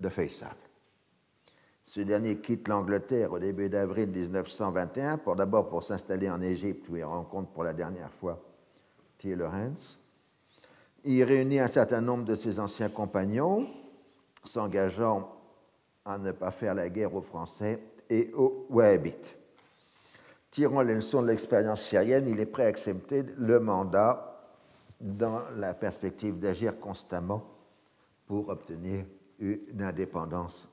de Faisal. Ce dernier quitte l'Angleterre au début d'avril 1921, pour d'abord pour s'installer en Égypte où il rencontre pour la dernière fois T. Lawrence. Il réunit un certain nombre de ses anciens compagnons, s'engageant à ne pas faire la guerre aux Français et aux Wahhabites. Tirant les leçons de l'expérience syrienne, il est prêt à accepter le mandat dans la perspective d'agir constamment pour obtenir une indépendance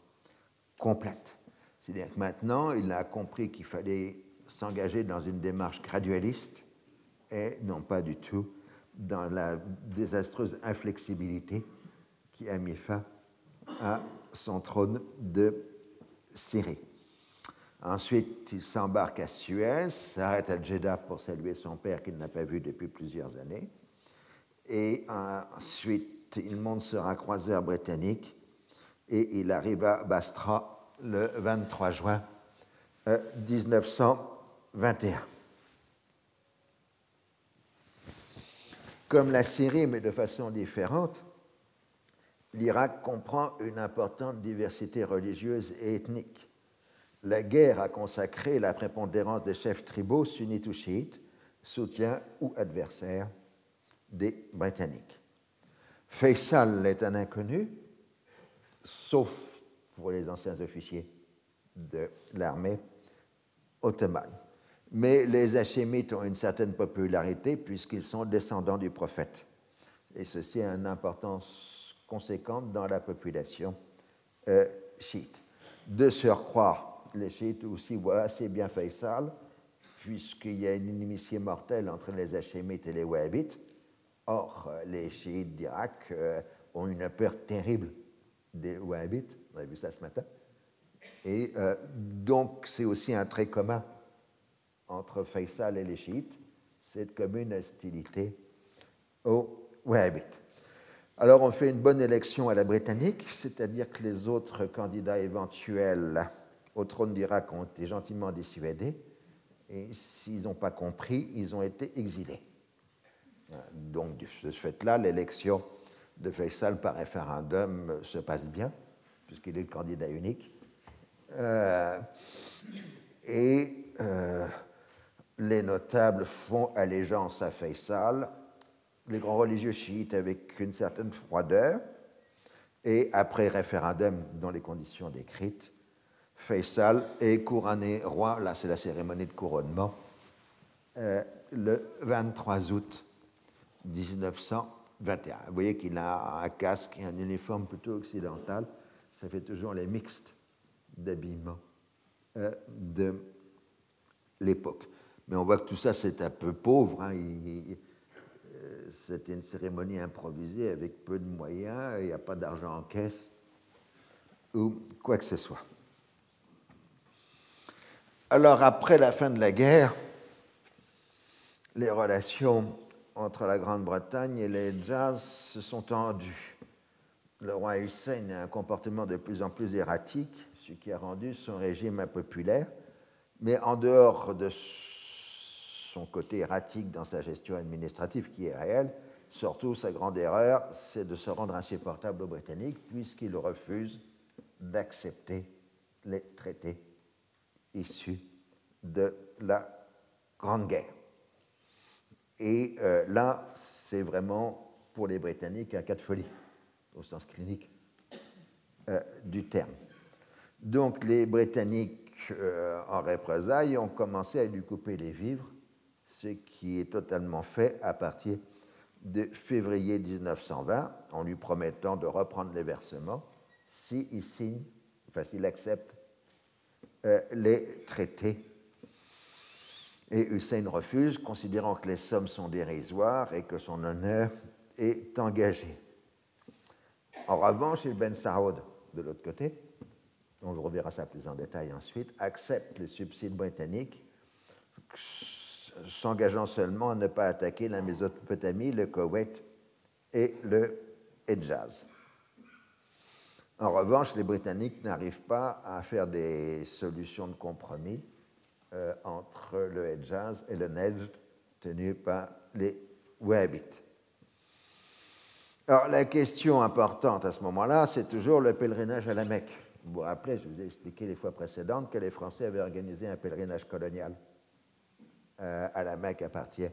complète. C'est-à-dire que maintenant, il a compris qu'il fallait s'engager dans une démarche gradualiste et non pas du tout dans la désastreuse inflexibilité qui a mis fin à son trône de Syrie. Ensuite, il s'embarque à Suez, s'arrête à Jeddah pour saluer son père qu'il n'a pas vu depuis plusieurs années. Et ensuite, il monte sur un croiseur britannique et il arrive à Bastra le 23 juin 1921. Comme la Syrie, mais de façon différente, l'Irak comprend une importante diversité religieuse et ethnique. La guerre a consacré la prépondérance des chefs tribaux sunnites ou chiites, soutiens ou adversaires des Britanniques. Faisal est un inconnu, sauf pour les anciens officiers de l'armée ottomane. Mais les Hachémites ont une certaine popularité puisqu'ils sont descendants du prophète. Et ceci a une importance conséquente dans la population euh, chiite. De surcroît, les chiites aussi voient assez bien Faisal, puisqu'il y a une inimitié mortelle entre les Hachémites et les Wahhabites. Or, les chiites d'Irak euh, ont une peur terrible des Wahhabites, on a vu ça ce matin. Et euh, donc, c'est aussi un trait commun entre Faisal et les chiites, cette commune hostilité aux Wahhabites. Alors on fait une bonne élection à la britannique, c'est-à-dire que les autres candidats éventuels au trône d'Irak ont été gentiment dissuadés, et s'ils n'ont pas compris, ils ont été exilés. Donc de ce fait-là, l'élection de Faisal par référendum se passe bien, puisqu'il est le candidat unique. Euh, et euh, les notables font allégeance à Faisal, les grands religieux chiites avec une certaine froideur, et après référendum dans les conditions décrites, Faisal est couronné roi, là c'est la cérémonie de couronnement, euh, le 23 août 1921. Vous voyez qu'il a un casque et un uniforme plutôt occidental, ça fait toujours les mixtes d'habillement euh, de l'époque. Mais on voit que tout ça, c'est un peu pauvre. Hein. Euh, c'était une cérémonie improvisée avec peu de moyens, il n'y a pas d'argent en caisse ou quoi que ce soit. Alors, après la fin de la guerre, les relations entre la Grande-Bretagne et les Jazz se sont tendues. Le roi Hussein a un comportement de plus en plus erratique, ce qui a rendu son régime impopulaire. Mais en dehors de son côté erratique dans sa gestion administrative qui est réelle. Surtout, sa grande erreur, c'est de se rendre insupportable aux Britanniques puisqu'il refuse d'accepter les traités issus de la Grande Guerre. Et euh, là, c'est vraiment pour les Britanniques un cas de folie, au sens clinique euh, du terme. Donc les Britanniques, euh, en représailles, ont commencé à lui couper les vivres ce qui est totalement fait à partir de février 1920, en lui promettant de reprendre les versements s'il signe, enfin s'il accepte euh, les traités. Et Hussein refuse, considérant que les sommes sont dérisoires et que son honneur est engagé. En revanche, il Ben Saoud, de l'autre côté, on reverra ça plus en détail ensuite, accepte les subsides britanniques s'engageant seulement à ne pas attaquer la Mésopotamie, le Koweït et le Hedjaz. En revanche, les Britanniques n'arrivent pas à faire des solutions de compromis euh, entre le Hedjaz et le Nejd tenu par les Wahhabites. Alors, la question importante à ce moment-là, c'est toujours le pèlerinage à la Mecque. Vous vous rappelez, je vous ai expliqué les fois précédentes que les Français avaient organisé un pèlerinage colonial à la Mecque à partir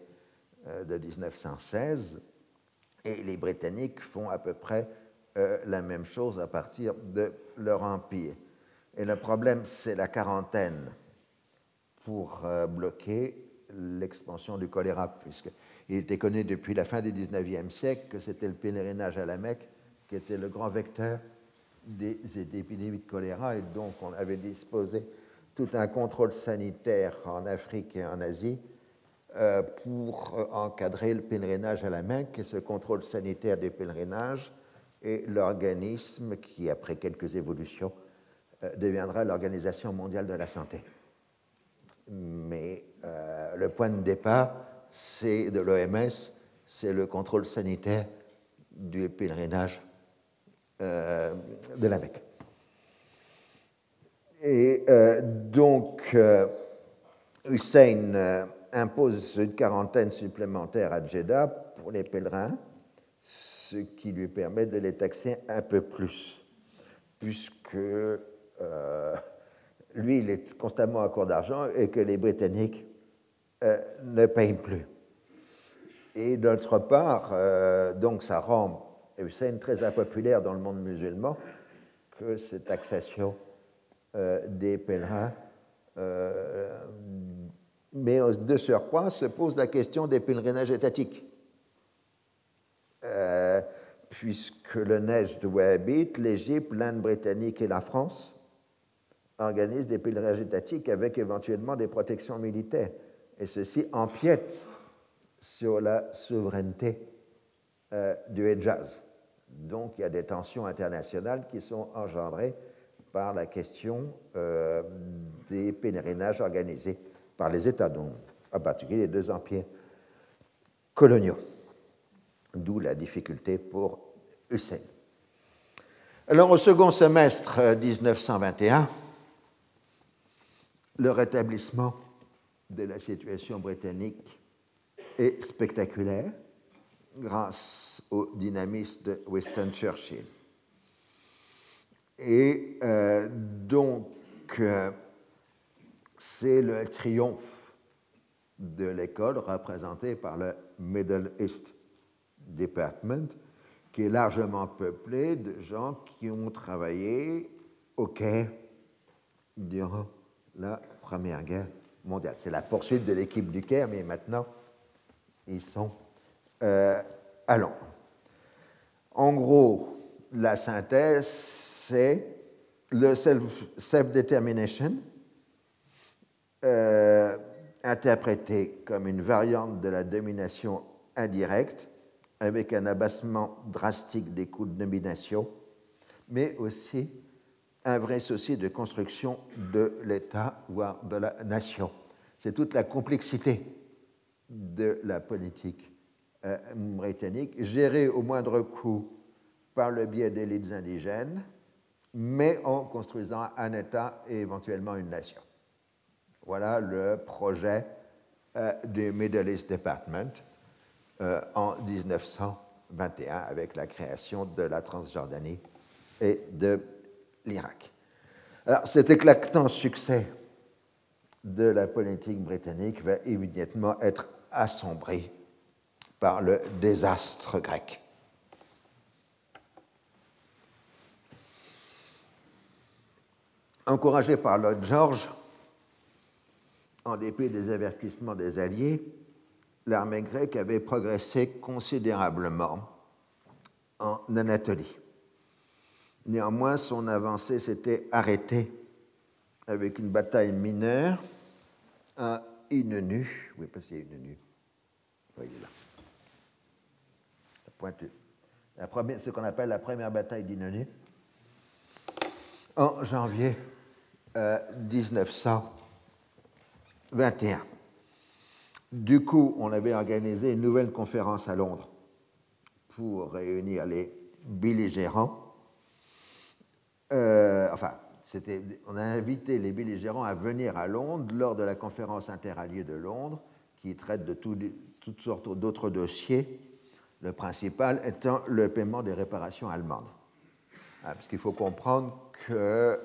euh, de 1916. Et les Britanniques font à peu près euh, la même chose à partir de leur empire. Et le problème, c'est la quarantaine pour bloquer l'expansion du choléra, puisqu'il était connu depuis la fin du 19e siècle que c'était le pèlerinage à la Mecque qui était le grand vecteur des, épidémies de choléra, et donc on avait disposé tout un contrôle sanitaire en Afrique et en Asie euh, pour encadrer le pèlerinage à la Mecque. Ce contrôle sanitaire des pèlerinages est l'organisme qui, après quelques évolutions, euh, deviendra l'Organisation mondiale de la santé. Mais euh, le point de départ c'est de l'OMS, c'est le contrôle sanitaire du pèlerinage de la Mecque. Et euh, donc, euh, Hussein euh, impose une quarantaine supplémentaire à Jeddah pour les pèlerins, ce qui lui permet de les taxer un peu plus, puisque lui, il est constamment à court d'argent et que les Britanniques ne payent plus. Et d'autre part, donc ça rend Hussein très impopulaire dans le monde musulman que cette taxation des pèlerins. Euh, mais de surcroît se pose la question des pèlerinages étatiques. Euh, puisque le neige de Wahhabite, l'Égypte, l'Inde britannique et la France organisent des pèlerinages étatiques avec éventuellement des protections militaires. Et ceci empiète sur la souveraineté du Hejaz. Donc il y a des tensions internationales qui sont engendrées par la question euh, des pèlerinages organisés par les États, dont en particulier les deux empires coloniaux. D'où la difficulté pour Hussein. Alors au second semestre 1921, euh, le rétablissement de la situation britannique est spectaculaire grâce au dynamisme de Winston Churchill. Et euh, donc, euh, c'est le triomphe de l'école représenté par le Middle East Department, qui est largement peuplé de gens qui ont travaillé au Caire durant la Première Guerre mondiale. C'est la poursuite de l'équipe du Caire, mais maintenant, ils sont euh, à Londres. En gros, la synthèse, c'est le self-determination, euh, interprété comme une variante de la domination indirecte, avec un abassement drastique des coûts de domination, mais aussi un vrai souci de construction de l'État, voire de la nation. C'est toute la complexité de la politique euh, britannique, gérée au moindre coût par le biais d'élites indigènes, mais en construisant un État et éventuellement une nation. Voilà le projet euh, du Middle East Department euh, en 1921 avec la création de la Transjordanie et de l'Irak. Alors cet éclatant succès de la politique britannique va immédiatement être assombri par le désastre grec. Encouragé par Lloyd George, en dépit des avertissements des Alliés, l'armée grecque avait progressé considérablement en Anatolie. Néanmoins, son avancée s'était arrêtée avec une bataille mineure à Inenu. Oui, passez Inenu. Voyez là. La pointue. La première, ce qu'on appelle la première bataille d'Inenu en janvier 1921. Du coup, on avait organisé une nouvelle conférence à Londres pour réunir les belligérants. Euh, enfin, on a invité les belligérants à venir à Londres lors de la conférence interalliée de Londres, qui traite de toutes sortes d'autres dossiers, le principal étant le paiement des réparations allemandes. Ah, parce qu'il faut comprendre que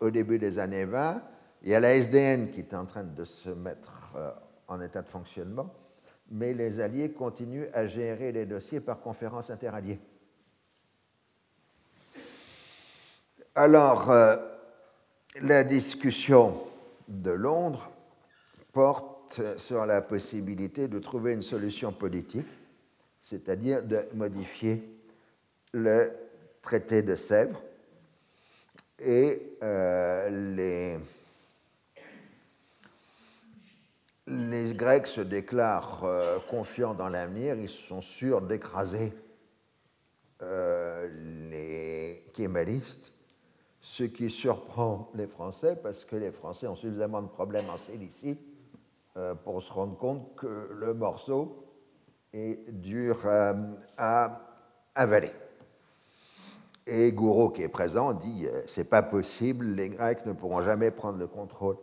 au début des années 20, il y a la SDN qui est en train de se mettre euh, en état de fonctionnement, mais les Alliés continuent à gérer les dossiers par conférence interalliée. Alors, euh, la discussion de Londres porte sur la possibilité de trouver une solution politique, c'est-à-dire de modifier le traité de Sèvres et euh, les Grecs se déclarent euh, confiants dans l'avenir, ils sont sûrs d'écraser euh, les kémalistes, ce qui surprend les Français parce que les Français ont suffisamment de problèmes en Cilicie pour se rendre compte que le morceau est dur à avaler. Et Gouraud, qui est présent, dit c'est pas possible, les Grecs ne pourront jamais prendre le contrôle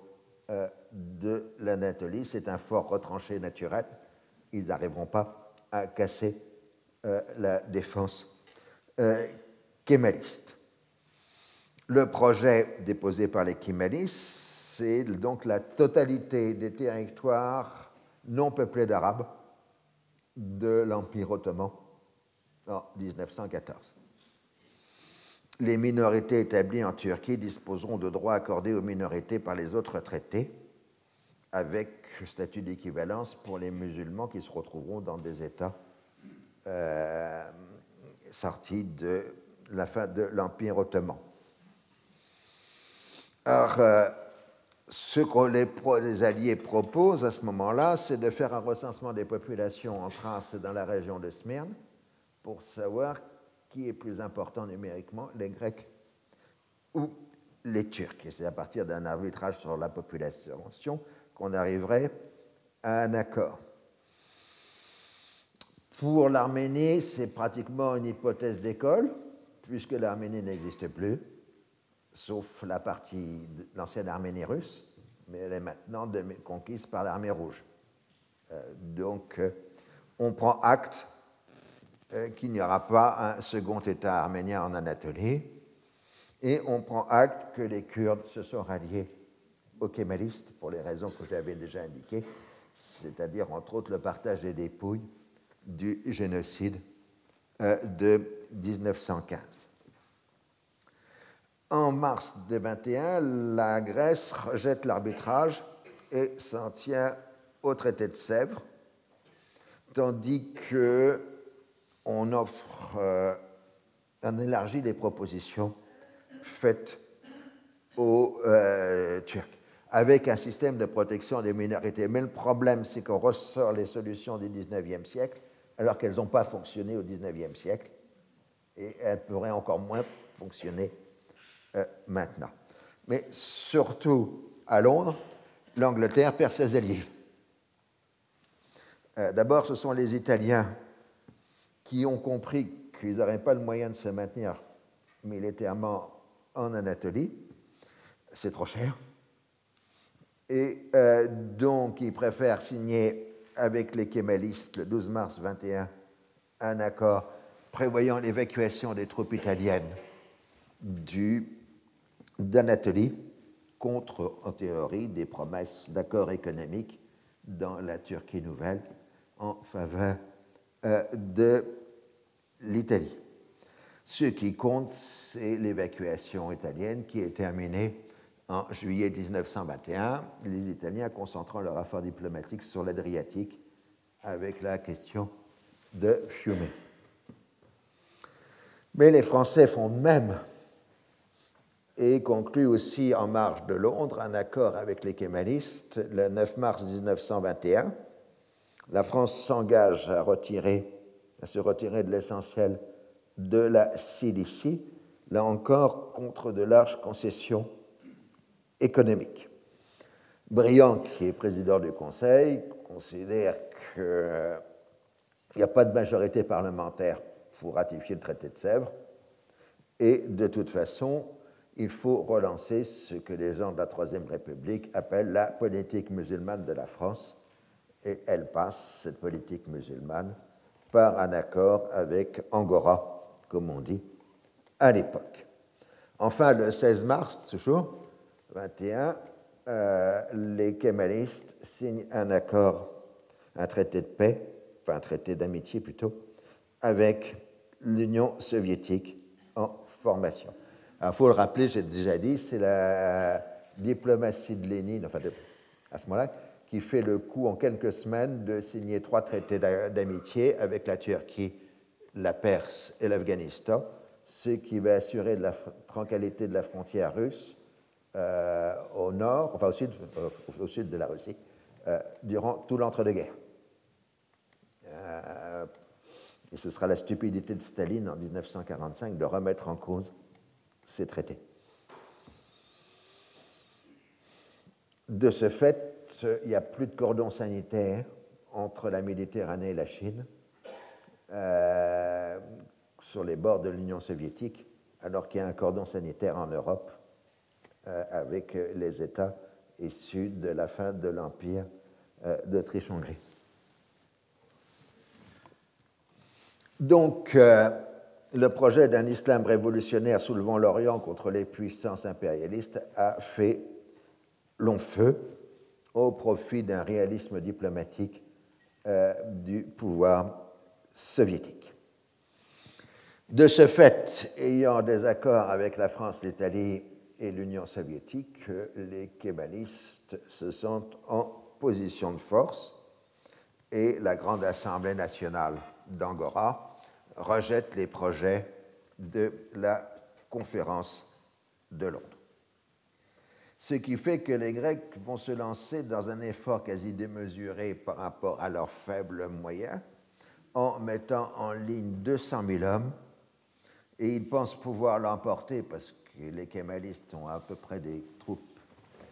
de l'Anatolie. C'est un fort retranché naturel. Ils n'arriveront pas à casser euh, la défense euh, kémaliste. Le projet déposé par les kémalistes, c'est donc la totalité des territoires non peuplés d'Arabes de l'Empire ottoman en 1914. Les minorités établies en Turquie disposeront de droits accordés aux minorités par les autres traités avec statut d'équivalence pour les musulmans qui se retrouveront dans des États euh, sortis de la fin de l'Empire ottoman. Alors, euh, ce que les, Alliés proposent à ce moment-là, c'est de faire un recensement des populations en Thrace et dans la région de Smyrne pour savoir qui est plus important numériquement, les Grecs ou les Turcs. Et c'est à partir d'un arbitrage sur la population qu'on arriverait à un accord. Pour l'Arménie, c'est pratiquement une hypothèse d'école, puisque l'Arménie n'existe plus, sauf la partie l'ancienne Arménie russe, mais elle est maintenant conquise par l'armée rouge. Euh, donc, euh, on prend acte qu'il n'y aura pas un second État arménien en Anatolie, et on prend acte que les Kurdes se sont ralliés aux kémalistes pour les raisons que j'avais déjà indiquées, c'est-à-dire entre autres le partage des dépouilles du génocide euh, de 1915. En mars 2021, la Grèce rejette l'arbitrage et s'en tient au traité de Sèvres, tandis que on offre, euh, on élargit les propositions faites aux euh, Turcs avec un système de protection des minorités. Mais le problème, c'est qu'on ressort les solutions du 19e siècle, alors qu'elles n'ont pas fonctionné au 19e siècle, et elles pourraient encore moins fonctionner euh, maintenant. Mais surtout à Londres, l'Angleterre perd ses alliés. Euh, d'abord, ce sont les Italiens qui ont compris qu'ils n'auraient pas le moyen de se maintenir militairement en Anatolie. C'est trop cher. Et euh, donc, il préfère signer avec les kémalistes le 12 mars 21 un accord prévoyant l'évacuation des troupes italiennes d'Anatolie contre, en théorie, des promesses d'accords économiques dans la Turquie nouvelle en faveur euh, de l'Italie. Ce qui compte, c'est l'évacuation italienne qui est terminée en juillet 1921, les Italiens concentrant leur effort diplomatique sur l'Adriatique avec la question de Fiume. Mais les Français font de même et concluent aussi en marge de Londres un accord avec les kémalistes le 9 mars 1921. La France s'engage à, à se retirer de l'essentiel de la Cilicie, là encore contre de larges concessions économique. Briand, qui est président du Conseil, considère qu'il n'y a pas de majorité parlementaire pour ratifier le traité de Sèvres, et de toute façon, il faut relancer ce que les gens de la Troisième République appellent la politique musulmane de la France, et elle passe, cette politique musulmane, par un accord avec Angora, comme on dit, à l'époque. Enfin, le 16 mars, toujours, 21, euh, les kémalistes signent un accord, un traité de paix, enfin un traité d'amitié plutôt, avec l'Union soviétique en formation. Il faut le rappeler, j'ai déjà dit, c'est la diplomatie de Lénine, enfin à ce moment-là, qui fait le coup en quelques semaines de signer trois traités d'amitié avec la Turquie, la Perse et l'Afghanistan, ce qui va assurer la tranquillité de la frontière russe euh, au nord, enfin au sud, euh, au sud de la Russie, durant tout l'entre-deux-guerres. et ce sera la stupidité de Staline en 1945 de remettre en cause ces traités. De ce fait, il n'y a plus de cordon sanitaire entre la Méditerranée et la Chine euh, sur les bords de l'Union soviétique, alors qu'il y a un cordon sanitaire en Europe euh, avec les États issus de la fin de l'Empire euh, d'Autriche-Hongrie. Donc, le projet d'un islam révolutionnaire soulevant l'Orient contre les puissances impérialistes a fait long feu au profit d'un réalisme diplomatique euh, du pouvoir soviétique. De ce fait, ayant des accords avec la France, l'Italie et l'Union soviétique, les kébalistes se sentent en position de force et la Grande Assemblée nationale d'Angora rejette les projets de la conférence de Londres ce qui fait que les Grecs vont se lancer dans un effort quasi démesuré par rapport à leurs faibles moyens, en mettant en ligne 200 000 hommes, et ils pensent pouvoir l'emporter parce que les kémalistes ont à peu près des troupes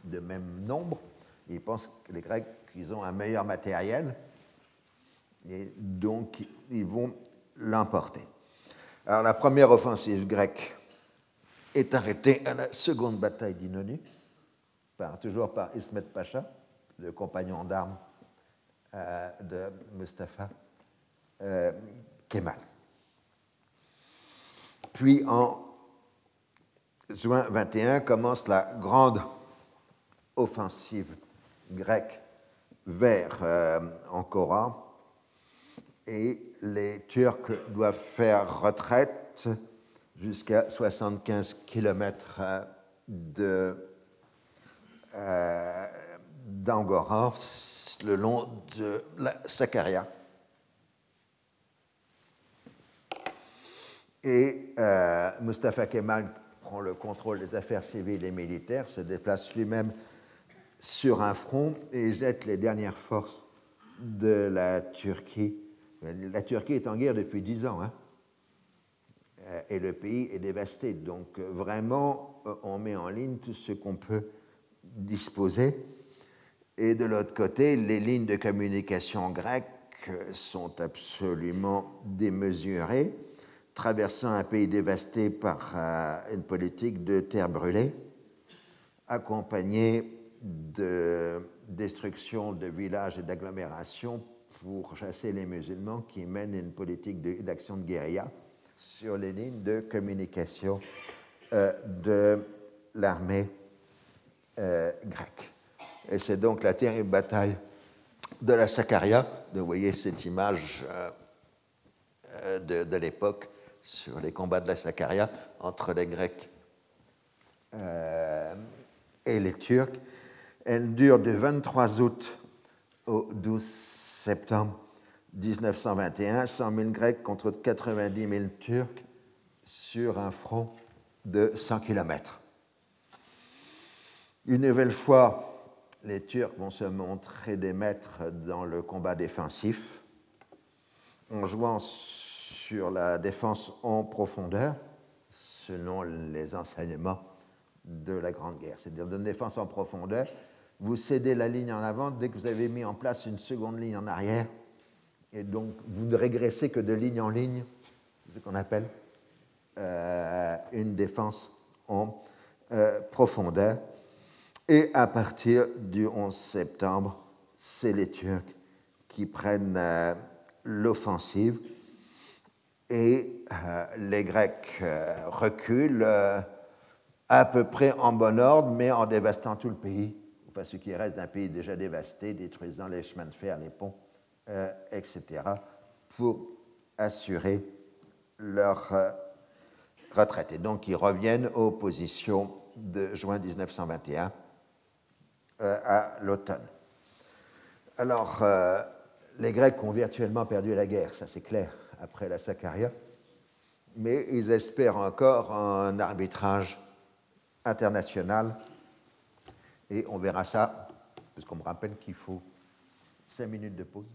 de même nombre. Ils pensent que les Grecs ont un meilleur matériel, et donc ils vont l'emporter. Alors la première offensive grecque est arrêtée à la seconde bataille d'Inonu toujours par Ismet Pacha, le compagnon d'armes euh, de Mustafa euh, Kemal. Puis en juin 21 commence la grande offensive grecque vers euh, Ankara et les Turcs doivent faire retraite jusqu'à 75 km de euh, d'Angora le long de la Sakarya. Et euh, Mustafa Kemal prend le contrôle des affaires civiles et militaires, se déplace lui-même sur un front et jette les dernières forces de la Turquie. La Turquie est en guerre depuis dix ans, hein. euh, et le pays est dévasté. Donc vraiment, on met en ligne tout ce qu'on peut disposés. Et de l'autre côté, les lignes de communication grecques sont absolument démesurées, traversant un pays dévasté par euh, une politique de terre brûlée, accompagnée de destruction de villages et d'agglomérations pour chasser les musulmans qui mènent une politique d'action de, guérilla sur les lignes de communication euh, de l'armée euh, grec. Et c'est donc la terrible bataille de la Sakaria. Vous voyez cette image euh, euh, de, l'époque sur les combats de la Sakaria entre les Grecs et les Turcs. Elle dure du 23 août au 12 septembre 1921, 100 000 Grecs contre 90 000 Turcs sur un front de 100 km. Une nouvelle fois, les Turcs vont se montrer des maîtres dans le combat défensif, en jouant sur la défense en profondeur, selon les enseignements de la Grande Guerre. C'est-à-dire une défense en profondeur, vous cédez la ligne en avant dès que vous avez mis en place une seconde ligne en arrière, et donc vous ne régressez que de ligne en ligne, ce qu'on appelle euh, une défense en euh, profondeur. Et à partir du 11 septembre, c'est les Turcs qui prennent euh, l'offensive et euh, les Grecs euh, reculent à peu près en bon ordre, mais en dévastant tout le pays, enfin ce qui reste d'un pays déjà dévasté, détruisant les chemins de fer, les ponts, etc., pour assurer leur retraite. Et donc ils reviennent aux positions de juin 1921 euh, à l'automne. Alors, euh, les Grecs ont virtuellement perdu la guerre, ça c'est clair, après la Sakaria, mais ils espèrent encore un arbitrage international, et on verra ça, parce qu'on me rappelle qu'il faut cinq minutes de pause.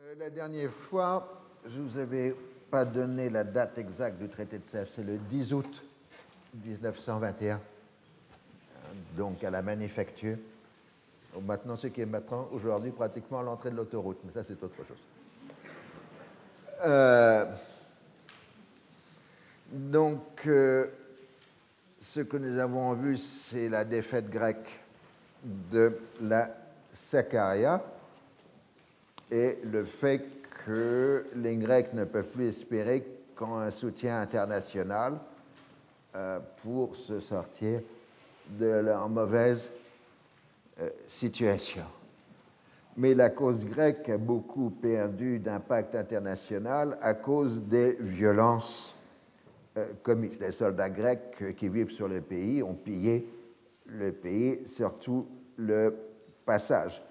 Euh, la dernière fois, je ne vous avais pas donné la date exacte du traité de Sèvres, c'est le 10 août 1921, donc à la manufacture. Maintenant, ce qui est maintenant, aujourd'hui, pratiquement l'entrée de l'autoroute, mais ça, c'est autre chose. Euh, donc, euh, ce que nous avons vu, c'est la défaite grecque de la Saccaria et le fait que les Grecs ne peuvent plus espérer qu'un soutien international euh, pour se sortir de leur mauvaise euh, situation. Mais la cause grecque a beaucoup perdu d'impact international à cause des violences euh, commises. Les soldats grecs qui vivent sur le pays ont pillé le pays, surtout le passage.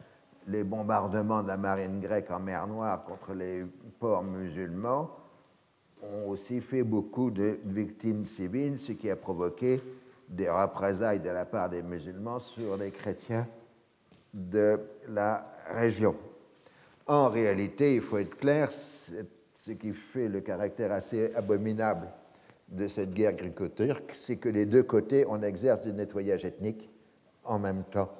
Les bombardements de la marine grecque en mer Noire contre les ports musulmans ont aussi fait beaucoup de victimes civiles, ce qui a provoqué des représailles de la part des musulmans sur les chrétiens de la région. En réalité, il faut être clair, ce qui fait le caractère assez abominable de cette guerre gréco-turque, c'est que les deux côtés, on exerce du nettoyage ethnique en même temps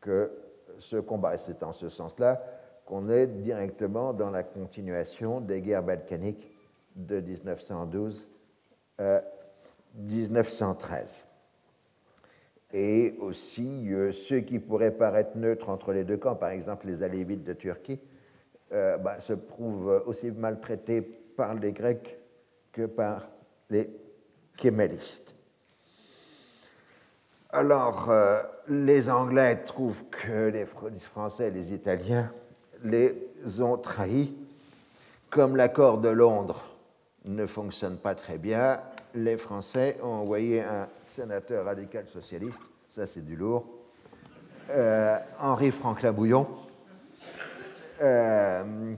que ce combat. C'est en ce sens-là qu'on est directement dans la continuation des guerres balkaniques de 1912 à 1913 et aussi euh, ceux qui pourraient paraître neutres entre les deux camps, par exemple les Alévites de Turquie, euh, bah, se prouvent aussi maltraités par les Grecs que par les Kémélistes. Alors, euh, les Anglais trouvent que les Français et les Italiens les ont trahis. Comme l'accord de Londres ne fonctionne pas très bien, les Français ont envoyé un sénateur radical socialiste, ça c'est du lourd, euh, Henri Franklin Bouillon, euh,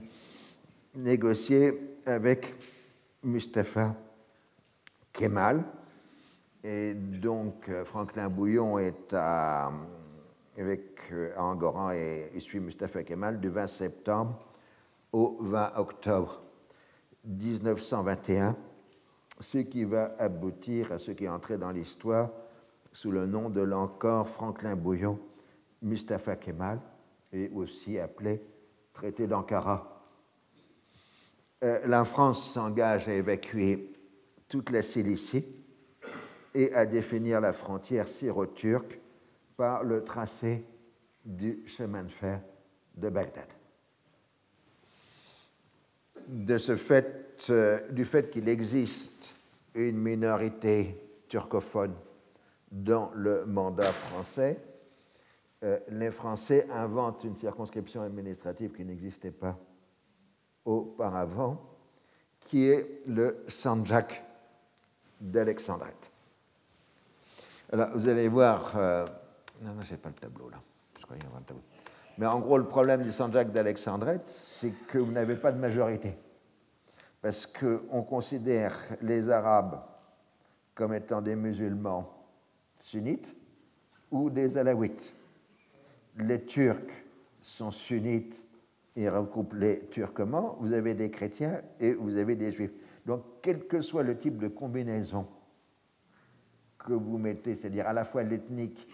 négocié avec Mustapha Kemal. Et donc euh, Franklin Bouillon est à, avec Angoran et il suit Mustapha Kemal du 20 septembre au 20 octobre 1921 ce qui va aboutir à ce qui est entré dans l'histoire sous le nom de l'encore Franklin Bouillon, Mustafa Kemal, et aussi appelé traité d'Ankara. Euh, la France s'engage à évacuer toute la Cilicie et à définir la frontière syro-turque par le tracé du chemin de fer de Bagdad. De ce fait, euh, du fait qu'il existe une minorité turcophone dans le mandat français, euh, les Français inventent une circonscription administrative qui n'existait pas auparavant, qui est le Sanjak d'Alexandrette. Alors, vous allez voir. Euh, non, non, je pas le tableau là. Je crois qu'il y le tableau. Mais en gros, le problème du Sanjak d'Alexandrette, c'est que vous n'avez pas de majorité parce qu'on considère les Arabes comme étant des musulmans sunnites ou des alaouites. Les Turcs sont sunnites et recoupent les turcomans, vous avez des chrétiens et vous avez des juifs. Donc, quel que soit le type de combinaison que vous mettez, c'est-à-dire à la fois l'ethnique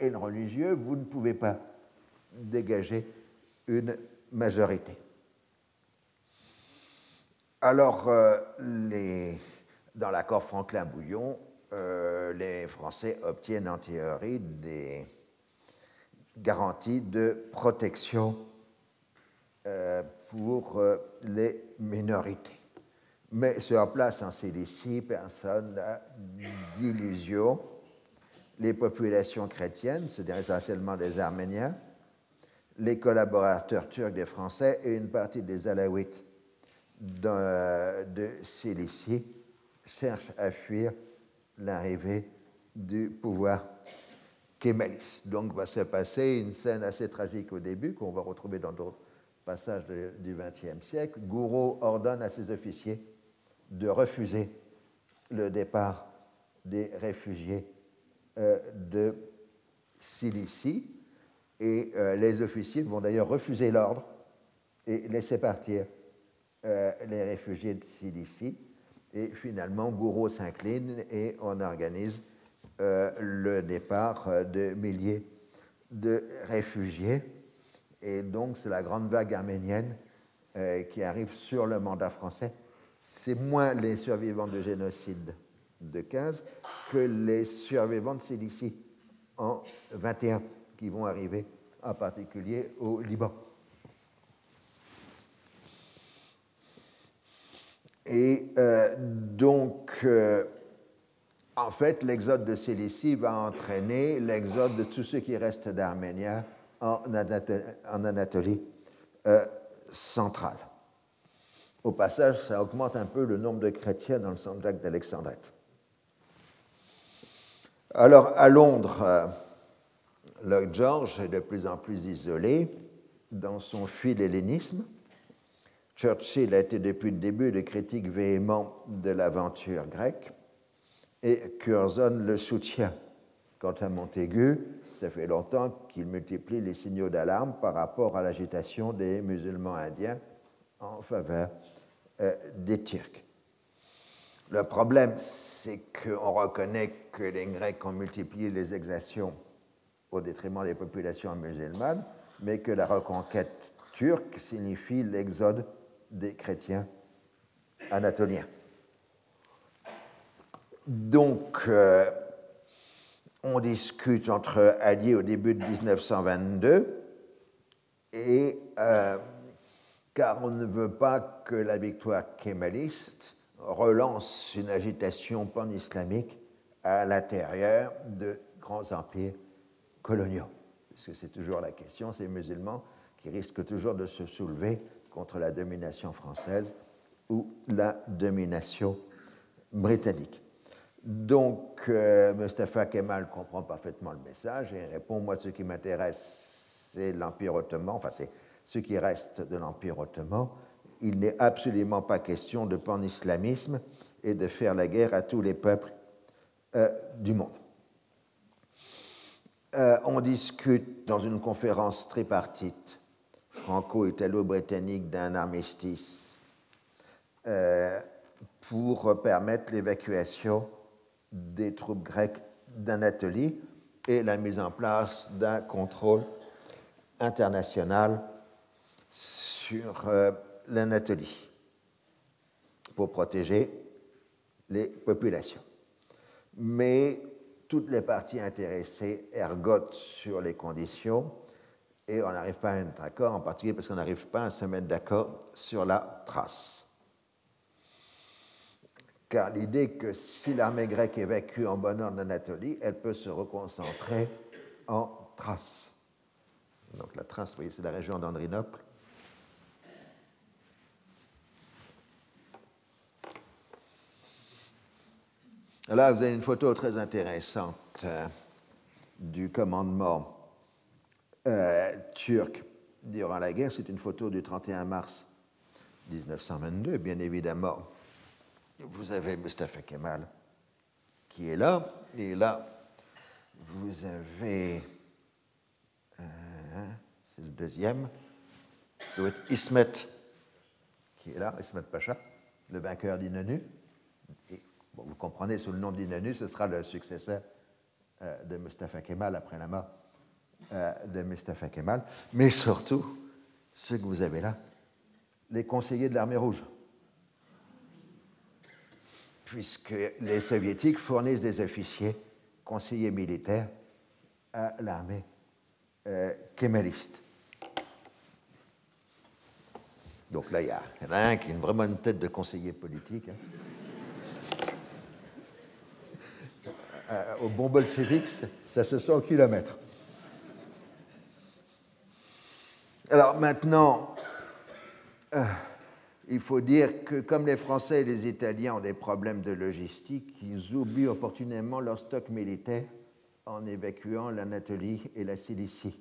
et le religieux, vous ne pouvez pas dégager une majorité. Alors, euh, dans l'accord Franklin-Bouillon, euh, les Français obtiennent en théorie des garanties de protection euh, pour les minorités. Mais sur place, en Cilicie, personne n'a d'illusion. Les populations chrétiennes, c'est-à-dire essentiellement des Arméniens, les collaborateurs turcs des Français et une partie des Alaouites de Cilicie cherche à fuir l'arrivée du pouvoir kémaliste. Donc va se passer une scène assez tragique au début, qu'on va retrouver dans d'autres passages du XXe siècle. Gouraud ordonne à ses officiers de refuser le départ des réfugiés euh, de Cilicie. Et euh, les officiers vont d'ailleurs refuser l'ordre et laisser partir euh, les réfugiés de Cilicie. Et finalement, Gouraud s'incline et on organise euh, le départ de milliers de réfugiés. Et donc, c'est la grande vague arménienne qui arrive sur le mandat français. C'est moins les survivants de génocide de 15 que les survivants de Cilicie en 21 qui vont arriver en particulier au Liban. Et euh, donc, euh, en fait, l'exode de Cilicie va entraîner l'exode de tous ceux qui restent d'Arméniens en, Anatolie euh, centrale. Au passage, ça augmente un peu le nombre de chrétiens dans le centre d'Alexandrette. Alors, à Londres, Lloyd George est de plus en plus isolé dans son philhellénisme. Churchill a été depuis le début le critique véhément de l'aventure grecque et Curzon le soutient. Quant à Montaigu, ça fait longtemps qu'il multiplie les signaux d'alarme par rapport à l'agitation des musulmans indiens en faveur euh, des Turcs. Le problème, c'est qu'on reconnaît que les Grecs ont multiplié les exactions au détriment des populations musulmanes, mais que la reconquête turque signifie l'exode des chrétiens anatoliens. Donc, euh, on discute entre alliés au début de 1922, et euh, car on ne veut pas que la victoire kémaliste relance une agitation pan-islamique à l'intérieur de grands empires coloniaux. Parce que c'est toujours la question, ces musulmans qui risquent toujours de se soulever contre la domination française ou la domination britannique. Donc, euh, Mustafa Kemal comprend parfaitement le message et répond Moi, ce qui m'intéresse, c'est l'Empire ottoman, enfin, c'est ce qui reste de l'Empire ottoman. Il n'est absolument pas question de pan-islamisme et de faire la guerre à tous les peuples euh, du monde. Euh, on discute dans une conférence tripartite franco-italo-britannique d'un armistice euh, pour permettre l'évacuation des troupes grecques d'Anatolie et la mise en place d'un contrôle international sur euh, l'Anatolie pour protéger les populations. Mais toutes les parties intéressées ergotent sur les conditions et on n'arrive pas à être d'accord, en particulier parce qu'on n'arrive pas à se mettre d'accord sur la trace. Car l'idée que si l'armée grecque évacue en bon ordre l'Anatolie, elle peut se reconcentrer en Thrace. Donc la Thrace, vous voyez, c'est la région d'Andrinople. Là, vous avez une photo très intéressante euh, du commandement euh, turc durant la guerre. C'est une photo du 31 mars 1922, bien évidemment. Vous avez Mustafa Kemal qui est là, et là, vous avez. Euh, c'est le deuxième. Ça doit être Ismet qui est là, Ismet Pacha, le vainqueur d'Inonu vous comprenez, sous le nom d'Inanu, ce sera le successeur euh, de Mustafa Kemal après la mort de Mustafa Kemal. Mais surtout, ce que vous avez là, les conseillers de l'armée rouge. Puisque les soviétiques fournissent des officiers, conseillers militaires, à l'armée euh, kémaliste. Donc là, il y, en a un qui a vraiment une tête de conseiller politique. Hein. Euh, au bon bolchevique, ça se sent au kilomètre. Alors maintenant, euh, il faut dire que comme les Français et les Italiens ont des problèmes de logistique, ils oublient opportunément leur stock militaire en évacuant l'Anatolie et la Cilicie.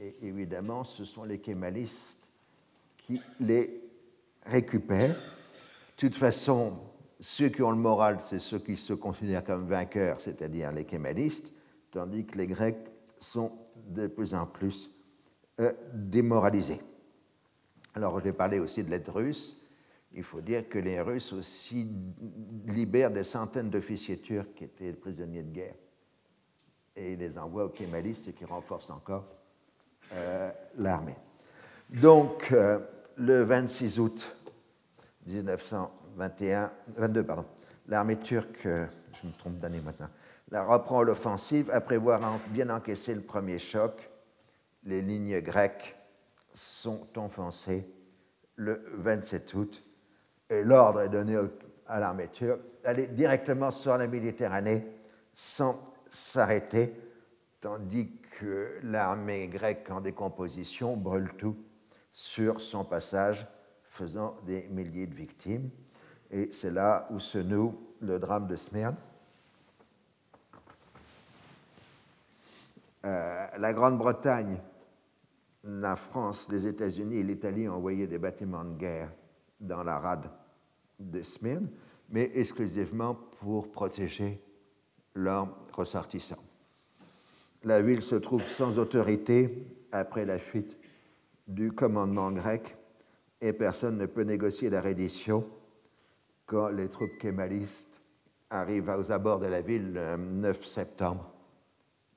Et évidemment, ce sont les kémalistes qui les récupèrent. De toute façon, ceux qui ont le moral, c'est ceux qui se considèrent comme vainqueurs, c'est-à-dire les kémalistes, tandis que les Grecs sont de plus en plus euh, démoralisés. Alors, j'ai parlé aussi de l'aide russe. Il faut dire que les Russes aussi libèrent des centaines d'officiers turcs qui étaient prisonniers de guerre et les envoient au Kémalis, ce qui renforce encore euh, l'armée. Donc, euh, le 26 août 1921, 22, pardon, l'armée turque, euh, je me trompe d'année maintenant, la reprend l'offensive après avoir bien encaissé le premier choc. Les lignes grecques sont offensées le 27 août et l'ordre est donné à l'armée turque d'aller directement sur la Méditerranée sans s'arrêter, tandis que l'armée grecque en décomposition brûle tout sur son passage, faisant des milliers de victimes. Et c'est là où se noue le drame de Smyrne. Euh, la Grande-Bretagne, la France, les États-Unis et l'Italie ont envoyé des bâtiments de guerre dans la rade de Smyrne, mais exclusivement pour protéger leurs ressortissants. La ville se trouve sans autorité après la fuite du commandement grec et personne ne peut négocier la reddition quand les troupes kémalistes arrivent aux abords de la ville le 9 septembre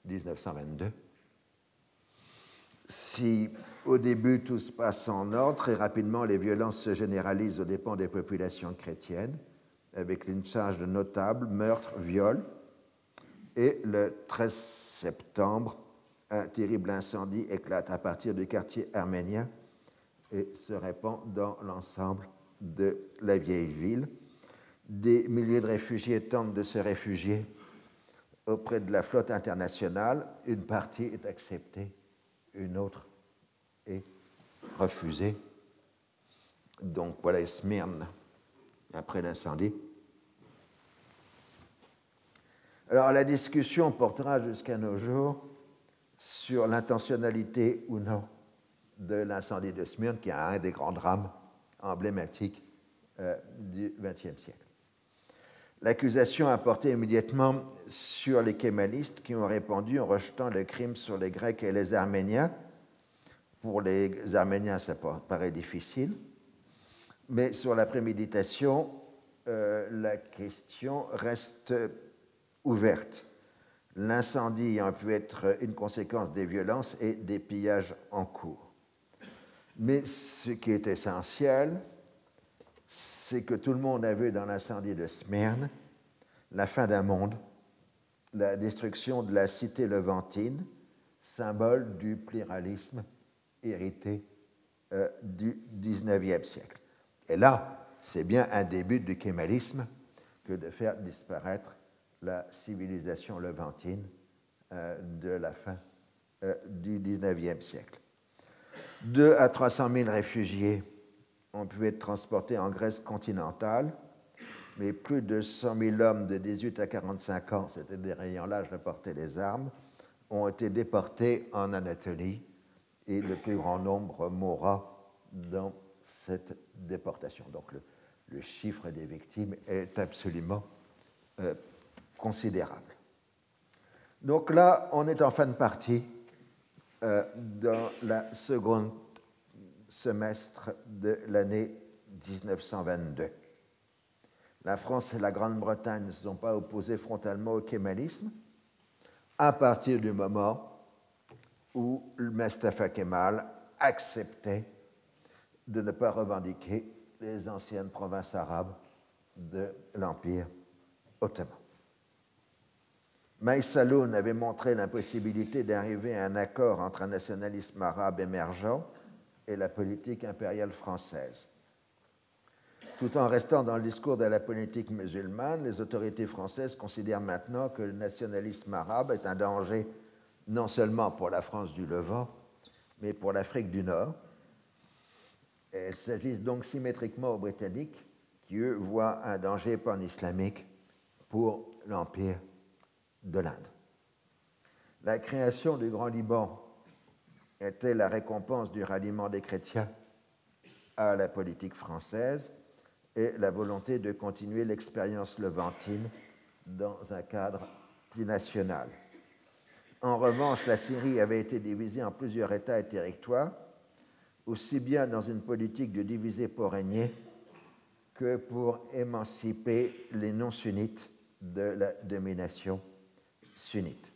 1922. Si au début tout se passe en ordre, très rapidement les violences se généralisent aux dépens des populations chrétiennes, avec une charge de notables, meurtres, viols. Et le 13 septembre, un terrible incendie éclate à partir du quartier arménien et se répand dans l'ensemble de la vieille ville. Des milliers de réfugiés tentent de se réfugier auprès de la flotte internationale. Une partie est acceptée, une autre est refusée. Donc voilà Smyrne après l'incendie. Alors la discussion portera jusqu'à nos jours sur l'intentionnalité ou non de l'incendie de Smyrne, qui est un des grands drames emblématiques euh, du XXe siècle. L'accusation a porté immédiatement sur les kémalistes qui ont répondu en rejetant le crime sur les Grecs et les Arméniens. Pour les Arméniens, ça paraît difficile, mais sur la préméditation, euh, la question reste ouverte. L'incendie ayant pu être une conséquence des violences et des pillages en cours. Mais ce qui est essentiel, c'est que tout le monde a vu dans l'incendie de Smyrne la fin d'un monde, la destruction de la cité levantine, symbole du pluralisme hérité euh, du XIXe siècle. Et là, c'est bien un début du kémalisme que de faire disparaître la civilisation levantine euh, de la fin euh, du XIXe siècle. 2 à 300 000 réfugiés ont pu être transportés en Grèce continentale, mais plus de 100 000 hommes de 18 à 45 ans, c'était des ayant l'âge de porter les armes, ont été déportés en Anatolie et le plus grand nombre mourra dans cette déportation. Donc le, chiffre des victimes est absolument euh, considérable. Donc là, on est en fin de partie euh, dans la seconde semestre de l'année 1922. La France et la Grande-Bretagne ne se sont pas opposées frontalement au kémalisme à partir du moment où Mustafa Kemal acceptait de ne pas revendiquer les anciennes provinces arabes de l'Empire ottoman. Maïsaloun avait montré l'impossibilité d'arriver à un accord entre un nationalisme arabe émergent et la politique impériale française. Tout en restant dans le discours de la politique musulmane, les autorités françaises considèrent maintenant que le nationalisme arabe est un danger non seulement pour la France du Levant, mais pour l'Afrique du Nord. Elles s'agissent donc symétriquement aux Britanniques, qui, eux, voient un danger pan-islamique pour l'Empire de l'Inde. La création du Grand Liban était la récompense du ralliement des chrétiens à la politique française et la volonté de continuer l'expérience levantine dans un cadre plus national. En revanche, la Syrie avait été divisée en plusieurs États et territoires, aussi bien dans une politique de diviser pour régner que pour émanciper les non-sunnites de la domination sunnite.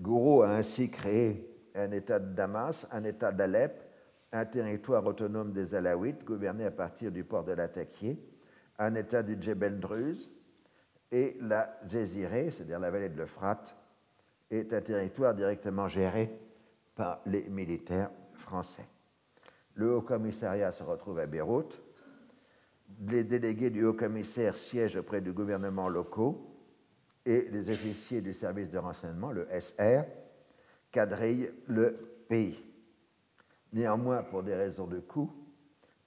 Gourou a ainsi créé un État de Damas, un État d'Alep, un territoire autonome des Alaouites gouverné à partir du port de l'Attaquier, un État du Djebel Druze et la Jésirée, c'est-à-dire la vallée de l'Euphrate, est un territoire directement géré par les militaires français. Le Haut Commissariat se retrouve à Beyrouth. Les délégués du Haut Commissaire siègent auprès du gouvernement locaux et les officiers du service de renseignement, le SR, quadrillent le pays. Néanmoins, pour des raisons de coût,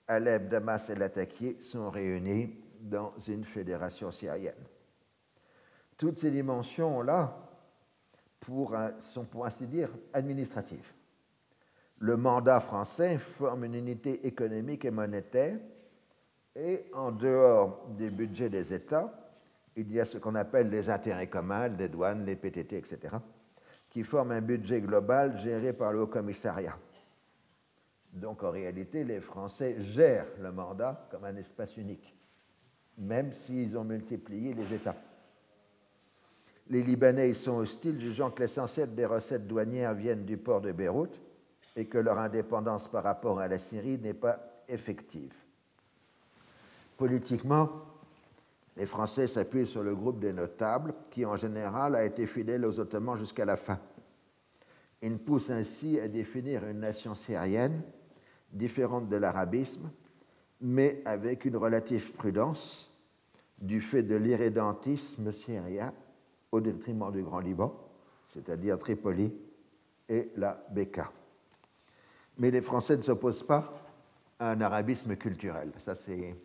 Alep, Damas et Latakié sont réunis dans une fédération syrienne. Toutes ces dimensions-là sont, pour ainsi dire, administratives. Le mandat français forme une unité économique et monétaire, et en dehors des budgets des États, il y a ce qu'on appelle les intérêts communs, les douanes, les PTT, etc., qui forment un budget global géré par le Haut Commissariat. Donc en réalité, les Français gèrent le mandat comme un espace unique, même s'ils ont multiplié les États. Les Libanais y sont hostiles, jugeant que l'essentiel des recettes douanières viennent du port de Beyrouth et que leur indépendance par rapport à la Syrie n'est pas effective. Politiquement, les Français s'appuient sur le groupe des notables, qui en général a été fidèle aux Ottomans jusqu'à la fin. Ils poussent ainsi à définir une nation syrienne différente de l'arabisme, mais avec une relative prudence du fait de l'irrédentisme syrien au détriment du Grand Liban, c'est-à-dire Tripoli et la Beka. Mais les Français ne s'opposent pas à un arabisme culturel. Ça, c'est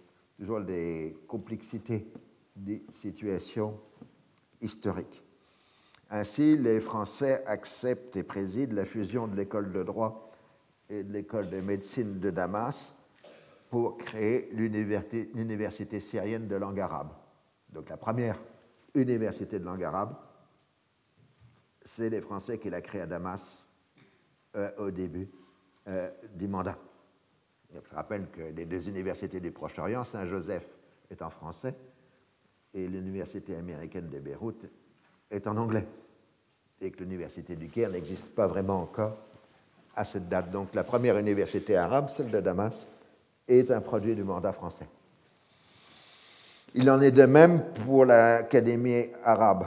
des complexités des situations historiques. Ainsi, les Français acceptent et président la fusion de l'école de droit et de l'école de médecine de Damas pour créer l'université syrienne de langue arabe. Donc la première université de langue arabe, c'est les Français qui la créent à Damas euh, au début euh, du mandat. Je rappelle que les deux universités du Proche-Orient, Saint-Joseph est en français et l'université américaine de Beyrouth est en anglais. Et que l'université du Caire n'existe pas vraiment encore à cette date. Donc la première université arabe, celle de Damas, est un produit du mandat français. Il en est de même pour l'Académie arabe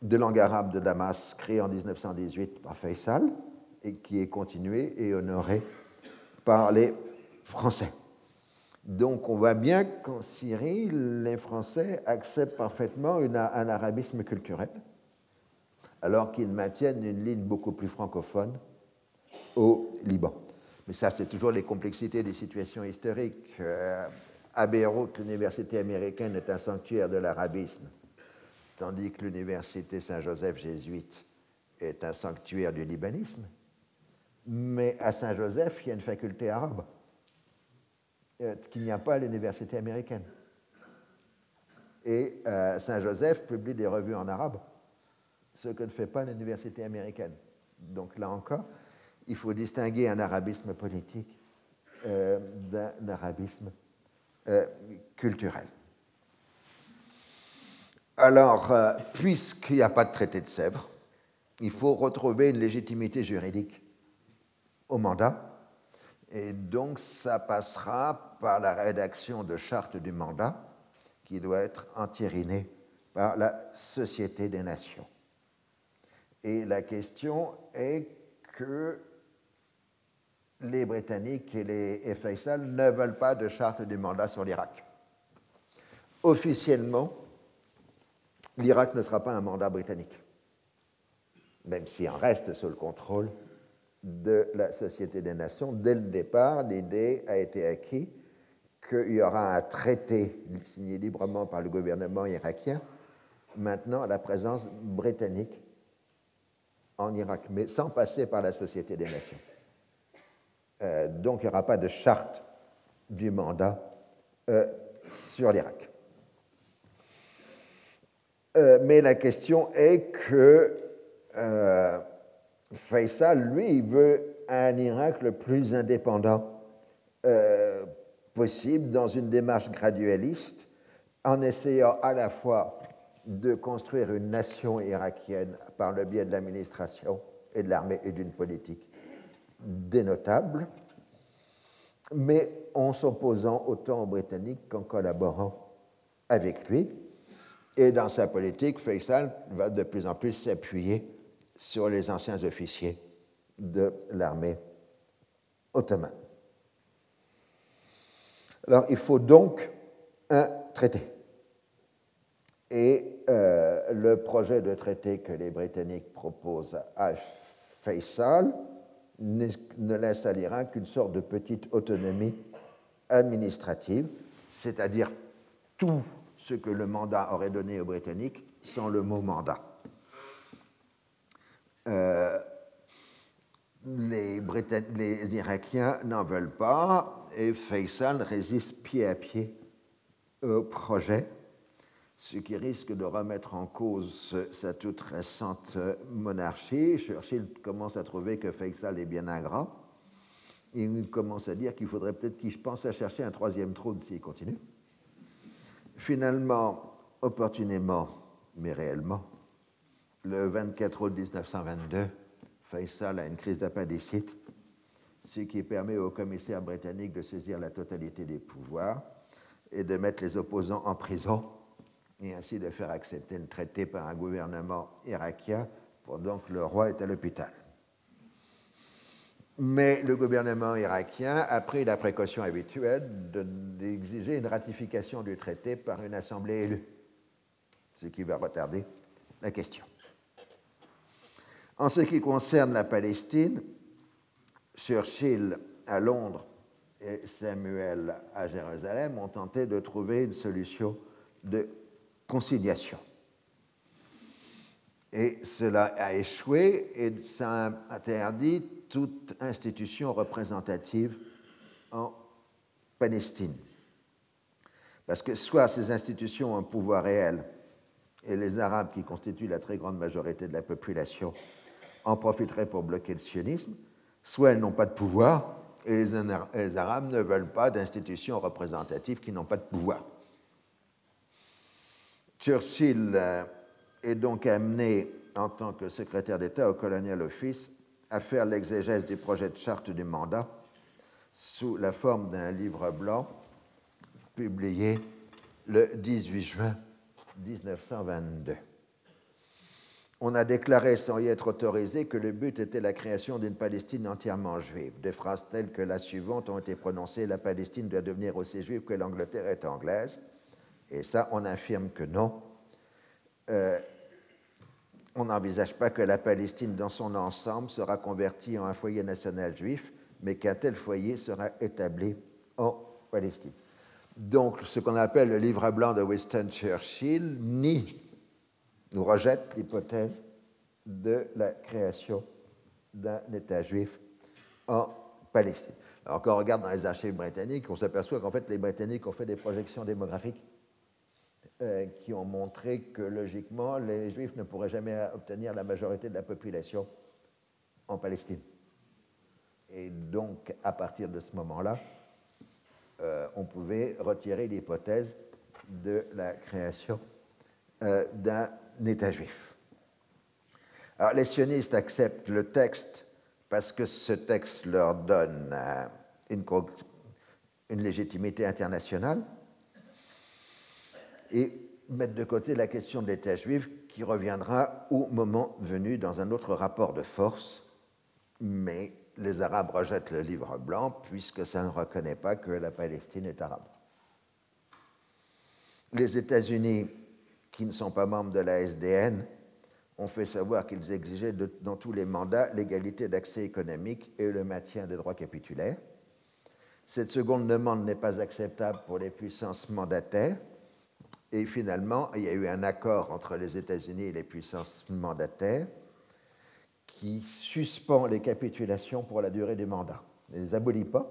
de langue arabe de Damas, créée en 1918 par Faisal et qui est continuée et honorée par les français. Donc on voit bien qu'en Syrie, les Français acceptent parfaitement un arabisme culturel, alors qu'ils maintiennent une ligne beaucoup plus francophone au Liban. Mais ça, c'est toujours les complexités des situations historiques. Euh, à Beyrouth, l'université américaine est un sanctuaire de l'arabisme, tandis que l'université Saint-Joseph jésuite est un sanctuaire du libanisme. Mais à Saint-Joseph, il y a une faculté arabe. Euh, qu'il n'y a pas à l'université américaine. Et euh, Saint-Joseph publie des revues en arabe, ce que ne fait pas l'université américaine. Donc là encore, il faut distinguer un arabisme politique euh, d'un arabisme culturel. Alors, puisqu'il n'y a pas de traité de Sèvres, il faut retrouver une légitimité juridique au mandat et donc, ça passera par la rédaction de charte du mandat qui doit être entérinée par la Société des Nations. Et la question est que les Britanniques et les Faisal ne veulent pas de charte du mandat sur l'Irak. Officiellement, l'Irak ne sera pas un mandat britannique, même s'il en reste sous le contrôle de la Société des Nations. Dès le départ, l'idée a été acquise qu'il y aura un traité signé librement par le gouvernement irakien, maintenant à la présence britannique en Irak, mais sans passer par la Société des Nations. Euh, donc il n'y aura pas de charte du mandat euh, sur l'Irak. Euh, mais la question est que Faisal, lui, il veut un Irak le plus indépendant possible dans une démarche gradualiste, en essayant à la fois de construire une nation irakienne par le biais de l'administration et de l'armée et d'une politique dénotable, mais en s'opposant autant aux Britanniques qu'en collaborant avec lui. Et dans sa politique, Faisal va de plus en plus s'appuyer sur les anciens officiers de l'armée ottomane. Alors, il faut donc un traité. Et euh, le projet de traité que les Britanniques proposent à Faisal ne laisse à l'Irak qu'une sorte de petite autonomie administrative, c'est-à-dire tout ce que le mandat aurait donné aux Britanniques sans le mot mandat. Euh, les, les, Irakiens n'en veulent pas et Faisal résiste pied à pied au projet, ce qui risque de remettre en cause sa toute récente monarchie. Churchill commence à trouver que Faisal est bien ingrat. Il commence à dire qu'il faudrait peut-être qu'il pense à chercher un troisième trône s'il continue. Finalement, opportunément, mais réellement, le 24 août 1922, Faisal a une crise d'appendicite, ce qui permet au commissaire britannique de saisir la totalité des pouvoirs et de mettre les opposants en prison et ainsi de faire accepter le traité par un gouvernement irakien pendant que le roi est à l'hôpital. Mais le gouvernement irakien a pris la précaution habituelle d'exiger une ratification du traité par une assemblée élue, ce qui va retarder la question. En ce qui concerne la Palestine, Churchill à Londres et Samuel à Jérusalem ont tenté de trouver une solution de conciliation. Et cela a échoué et ça interdit toute institution représentative en Palestine. Parce que soit ces institutions ont un pouvoir réel, et les Arabes, qui constituent la très grande majorité de la population, en profiteraient pour bloquer le sionisme, soit elles n'ont pas de pouvoir, et les Arabes ne veulent pas d'institutions représentatives qui n'ont pas de pouvoir. Churchill euh, est donc amené, en tant que secrétaire d'État au Colonial Office, à faire l'exégèse du projet de charte du mandat sous la forme d'un livre blanc publié le 18 juin 1922. On a déclaré sans y être autorisé que le but était la création d'une Palestine entièrement juive. Des phrases telles que la suivante ont été prononcées La Palestine doit devenir aussi juive que l'Angleterre est anglaise. Et ça, on affirme que non. Euh, on n'envisage pas que la Palestine dans son ensemble sera convertie en un foyer national juif, mais qu'un tel foyer sera établi en Palestine. Donc, ce qu'on appelle le livre blanc de Winston Churchill nie nous rejette l'hypothèse de la création d'un État juif en Palestine. Alors, quand on regarde dans les archives britanniques, on s'aperçoit qu'en fait, les Britanniques ont fait des projections démographiques euh, qui ont montré que logiquement, les Juifs ne pourraient jamais obtenir la majorité de la population en Palestine. Et donc, à partir de ce moment-là, euh, on pouvait retirer l'hypothèse de la création euh, d'un État juif. Alors, les sionistes acceptent le texte parce que ce texte leur donne une, une légitimité internationale et mettre de côté la question de l'État juif qui reviendra au moment venu dans un autre rapport de force, mais les Arabes rejettent le livre blanc puisque ça ne reconnaît pas que la Palestine est arabe. Les États-Unis, qui ne sont pas membres de la SDN, ont fait savoir qu'ils exigeaient dans tous les mandats l'égalité d'accès économique et le maintien des droits capitulaires. Cette seconde demande n'est pas acceptable pour les puissances mandataires et finalement, il y a eu un accord entre les États-Unis et les puissances mandataires qui suspend les capitulations pour la durée des mandats. Ne les abolit pas,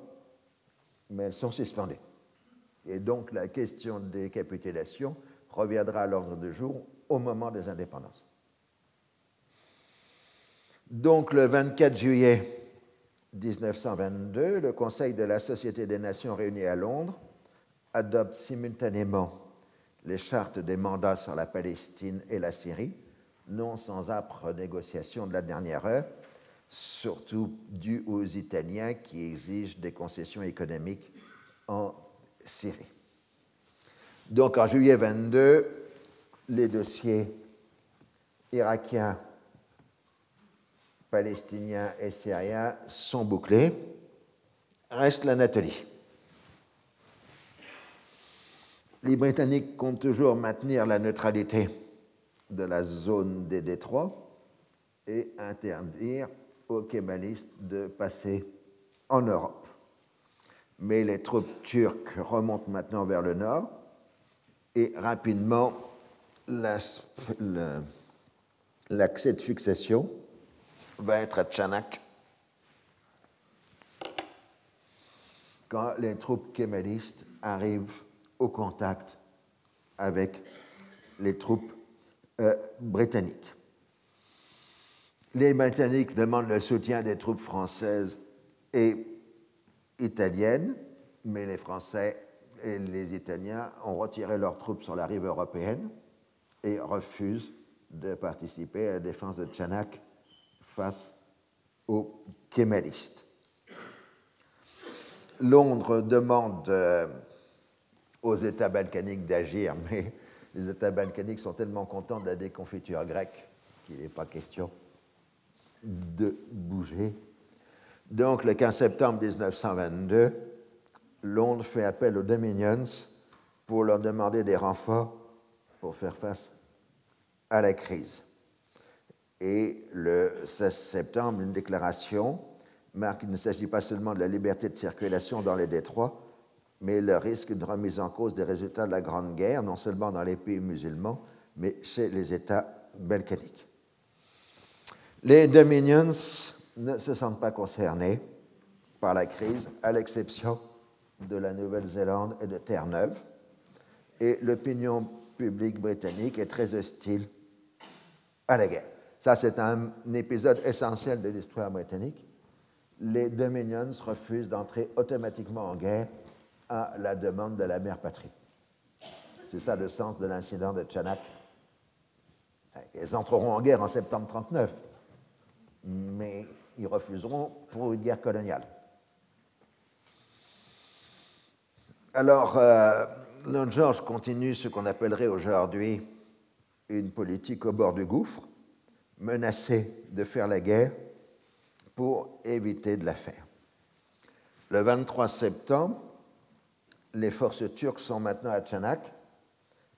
mais elles sont suspendues. Et donc la question des capitulations reviendra à l'ordre du jour au moment des indépendances. Donc le 24 juillet 1922, le Conseil de la Société des Nations réuni à Londres adopte simultanément les chartes des mandats sur la Palestine et la Syrie, non sans âpres négociations de la dernière heure, surtout dues aux Italiens qui exigent des concessions économiques en Syrie. Donc en juillet 22, les dossiers irakiens, palestiniens et syriens sont bouclés. Reste l'Anatolie. Les Britanniques comptent toujours maintenir la neutralité de la zone des détroits et interdire aux kémalistes de passer en Europe. Mais les troupes turques remontent maintenant vers le nord et rapidement l'accès de fixation va être à Tchanak quand les troupes kémalistes arrivent au contact avec les troupes euh, britanniques. Les Britanniques demandent le soutien des troupes françaises et italiennes, mais les Français et les Italiens ont retiré leurs troupes sur la rive européenne et refusent de participer à la défense de Tchanak face aux kémalistes. Londres demande euh, aux États balkaniques d'agir, mais les États balkaniques sont tellement contents de la déconfiture grecque qu'il n'est pas question de bouger. Donc, le 15 septembre 1922, Londres fait appel aux Dominions pour leur demander des renforts pour faire face à la crise. Et le 16 septembre, une déclaration marque qu'il ne s'agit pas seulement de la liberté de circulation dans les détroits, mais le risque de remise en cause des résultats de la Grande Guerre, non seulement dans les pays musulmans, mais chez les États balkaniques. Les Dominions ne se sentent pas concernés par la crise, à l'exception de la Nouvelle-Zélande et de Terre-Neuve, et l'opinion publique britannique est très hostile à la guerre. Ça, c'est un épisode essentiel de l'histoire britannique. Les Dominions refusent d'entrer automatiquement en guerre à la demande de la mère patrie. C'est ça le sens de l'incident de Chanak. Ils entreront en guerre en septembre 1939, mais ils refuseront pour une guerre coloniale. Alors, euh, George continue ce qu'on appellerait aujourd'hui une politique au bord du gouffre, menacé de faire la guerre pour éviter de la faire. Le 23 septembre, les forces turques sont maintenant à Tchanak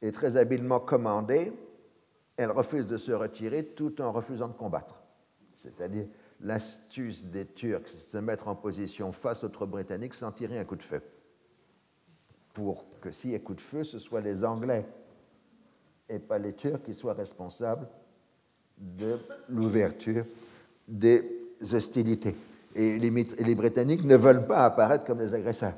et très habilement commandées, elles refusent de se retirer tout en refusant de combattre. C'est-à-dire l'astuce des Turcs, c'est de se mettre en position face aux troupes britanniques sans tirer un coup de feu. Pour que s'il y ait coup de feu, ce soit les Anglais et pas les Turcs qui soient responsables de l'ouverture des hostilités. Et les, Britanniques ne veulent pas apparaître comme les agresseurs.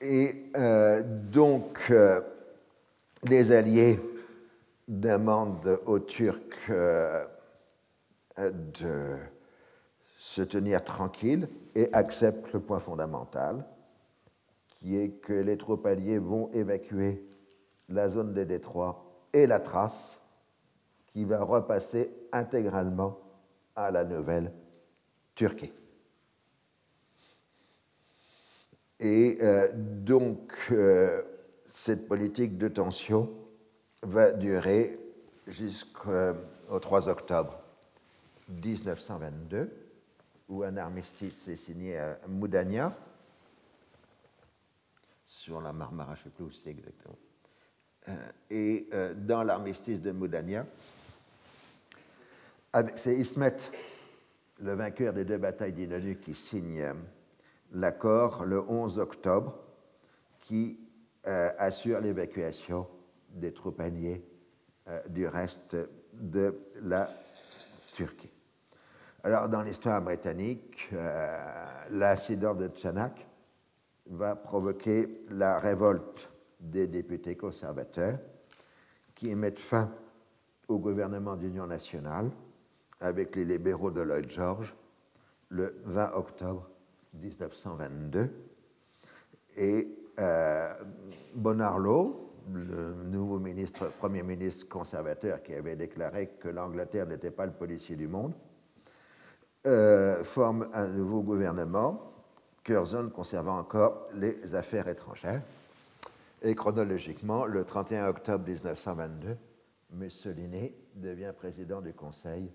Et euh, donc, euh, les Alliés demandent aux Turcs euh, de se tenir tranquilles et acceptent le point fondamental, qui est que les troupes alliées vont évacuer la zone des détroits et la trace, qui va repasser intégralement à la nouvelle Turquie. Et euh, donc, euh, cette politique de tension va durer jusqu'au 3 octobre 1922, où un armistice est signé à Moudania, sur la Marmara, je ne sais plus où c'est exactement. Euh, et dans l'armistice de Moudania, c'est Ismet, le vainqueur des deux batailles d'Inonu, qui signe l'accord le 11 octobre qui euh, assure l'évacuation des troupes alliées euh, du reste de la Turquie. Alors, dans l'histoire britannique, euh, de Tchanak va provoquer la révolte des députés conservateurs qui mettent fin au gouvernement d'union nationale avec les libéraux de Lloyd George le 20 octobre 1922. Et euh, Bonarlo, le nouveau ministre, premier ministre conservateur qui avait déclaré que l'Angleterre n'était pas le policier du monde, euh, forme un nouveau gouvernement, Curzon conservant encore les affaires étrangères. Et chronologiquement, le 31 octobre 1922, Mussolini devient président du Conseil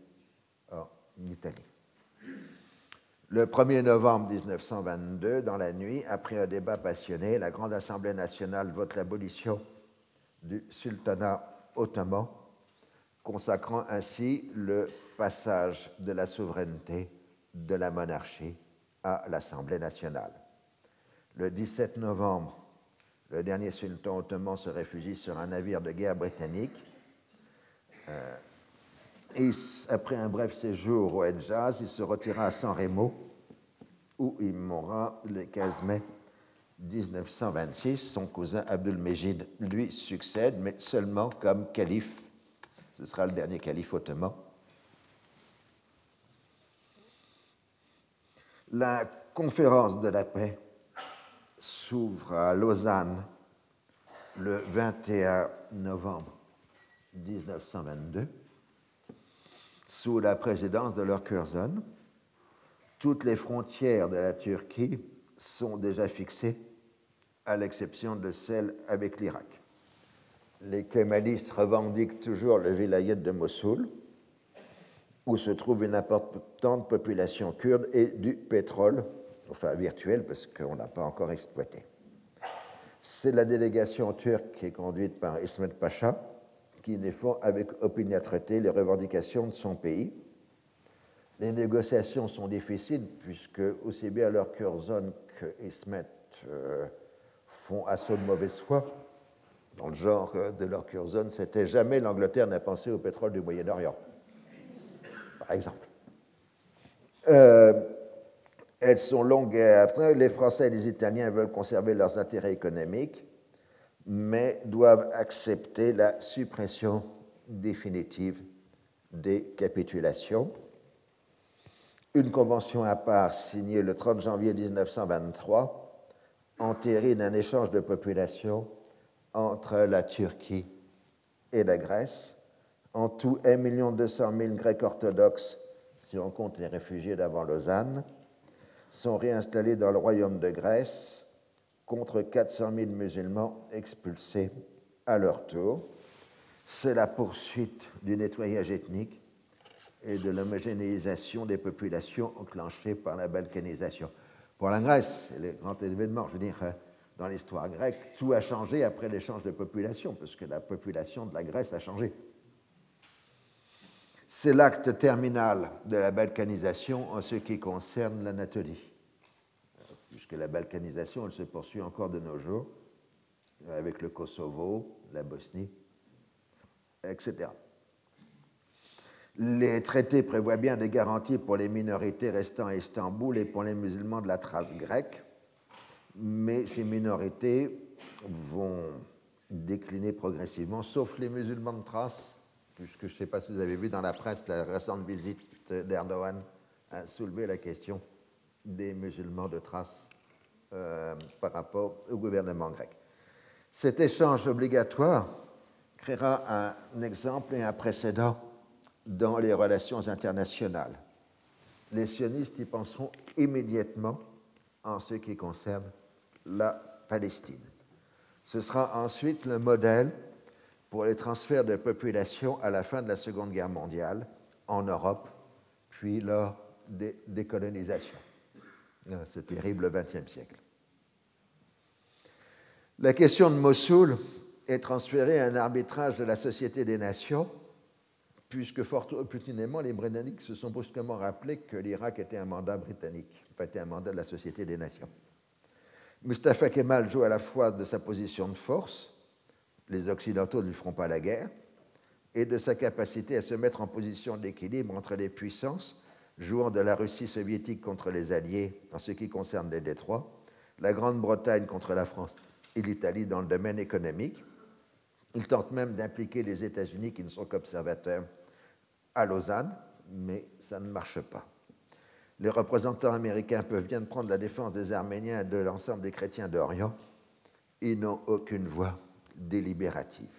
en Italie. Le 1er novembre 1922, dans la nuit, après un débat passionné, la Grande Assemblée nationale vote l'abolition du sultanat ottoman, consacrant ainsi le passage de la souveraineté de la monarchie à l'Assemblée nationale. Le 17 novembre, le dernier sultan ottoman se réfugie sur un navire de guerre britannique. Euh, après un bref séjour au Hedjaz, il se retira à San Remo, où il mourra le 15 mai 1926. Son cousin Abdul-Mejid lui succède, mais seulement comme calife. Ce sera le dernier calife ottoman. La conférence de la paix s'ouvre à Lausanne le 21 novembre 1922 sous la présidence de leur Curzon. Toutes les frontières de la Turquie sont déjà fixées, à l'exception de celles avec l'Irak. Les Kémalis revendiquent toujours le vilayet de Mossoul, où se trouve une importante population kurde et du pétrole, enfin virtuel parce qu'on n'a pas encore exploité. C'est la délégation turque qui est conduite par Ismet Pacha, qui défend avec opiniâtreté les revendications de son pays. Les négociations sont difficiles puisque aussi bien leur Curzon que Ismet euh, font assaut de mauvaise foi. Dans le genre de leur Curzon, c'était jamais l'Angleterre n'a pensé au pétrole du Moyen-Orient, par exemple. Euh, elles sont longues et après. Les Français et les Italiens veulent conserver leurs intérêts économiques mais doivent accepter la suppression définitive des capitulations. Une convention à part signée le 30 janvier 1923 entérine un échange de population entre la Turquie et la Grèce. En tout, 1 200 000 Grecs orthodoxes, si on compte les réfugiés d'avant Lausanne, sont réinstallés dans le royaume de Grèce contre 400 000 musulmans expulsés à leur tour. C'est la poursuite du nettoyage ethnique et de l'homogénéisation des populations enclenchées par la balkanisation. Pour la Grèce, c'est le grand événement, je veux dire, dans l'histoire grecque, tout a changé après l'échange de population, parce que la population de la Grèce a changé. C'est l'acte terminal de la balkanisation en ce qui concerne l'Anatolie puisque la balkanisation, elle se poursuit encore de nos jours, avec le Kosovo, la Bosnie, etc. Les traités prévoient bien des garanties pour les minorités restant à Istanbul et pour les musulmans de la trace grecque, mais ces minorités vont décliner progressivement, sauf les musulmans de trace, puisque je ne sais pas si vous avez vu dans la presse la récente visite d'Erdogan a soulevé la question des musulmans de trace euh, par rapport au gouvernement grec. Cet échange obligatoire créera un exemple et un précédent dans les relations internationales. Les sionistes y penseront immédiatement en ce qui concerne la Palestine. Ce sera ensuite le modèle pour les transferts de population à la fin de la Seconde Guerre mondiale en Europe, puis lors des décolonisations ce terrible XXe siècle. La question de Mossoul est transférée à un arbitrage de la Société des Nations, puisque fort opportunément, les Britanniques se sont brusquement rappelés que l'Irak était un mandat britannique, enfin était un mandat de la Société des Nations. Mustafa Kemal joue à la fois de sa position de force, les Occidentaux ne lui feront pas la guerre, et de sa capacité à se mettre en position d'équilibre entre les puissances jouant de la Russie soviétique contre les Alliés en ce qui concerne les détroits, la Grande-Bretagne contre la France et l'Italie dans le domaine économique. Il tente même d'impliquer les États-Unis qui ne sont qu'observateurs à Lausanne, mais ça ne marche pas. Les représentants américains peuvent bien prendre la défense des Arméniens et de l'ensemble des chrétiens d'Orient. Ils n'ont aucune voix délibérative.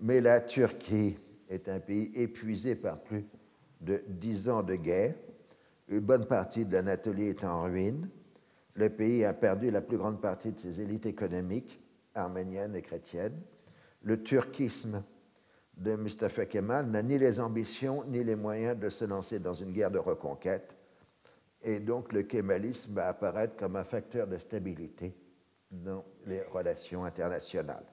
Mais la Turquie est un pays épuisé par plus de dix ans de guerre. Une bonne partie de l'Anatolie est en ruine. Le pays a perdu la plus grande partie de ses élites économiques, arméniennes et chrétiennes. Le turquisme de Mustafa Kemal n'a ni les ambitions ni les moyens de se lancer dans une guerre de reconquête. Et donc le kémalisme va apparaître comme un facteur de stabilité dans les relations internationales.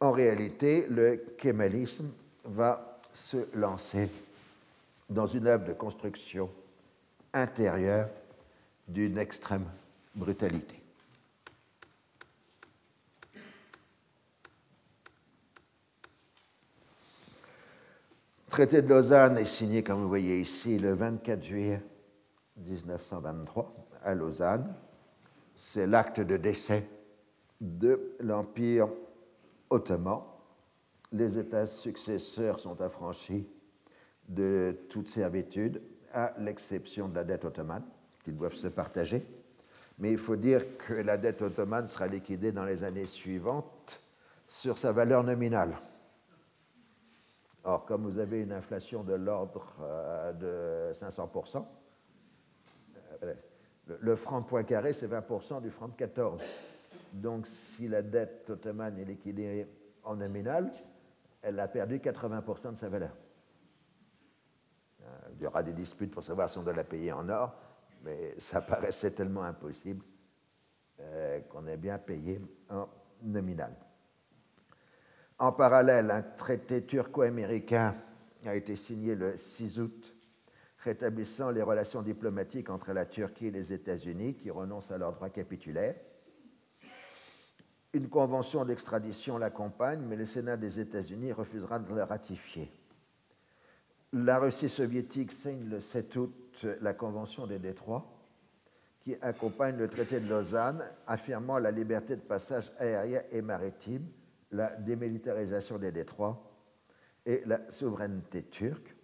En réalité, le kémalisme va se lancer dans une œuvre de construction intérieure d'une extrême brutalité. Traité de Lausanne est signé, comme vous voyez ici, le 24 juillet 1923 à Lausanne. C'est l'acte de décès de l'Empire ottoman. Les États successeurs sont affranchis de toute servitude, à l'exception de la dette ottomane, qu'ils doivent se partager. Mais il faut dire que la dette ottomane sera liquidée dans les années suivantes sur sa valeur nominale. Or, comme vous avez une inflation de l'ordre euh, de 500%, euh, le franc point carré, c'est 20% du franc de 14. Donc, si la dette ottomane est liquidée en nominal, elle a perdu 80% de sa valeur. Euh, il y aura des disputes pour savoir si on doit la payer en or, mais ça paraissait tellement impossible qu'on ait bien payé en nominal. En parallèle, un traité turco-américain a été signé le 6 août, rétablissant les relations diplomatiques entre la Turquie et les États-Unis, qui renoncent à leurs droits capitulaires. Une convention d'extradition l'accompagne, mais le Sénat des États-Unis refusera de la ratifier. La Russie soviétique signe le 7 août la Convention des Détroits, qui accompagne le traité de Lausanne, affirmant la liberté de passage aérien et maritime la démilitarisation des détroits et la souveraineté turque.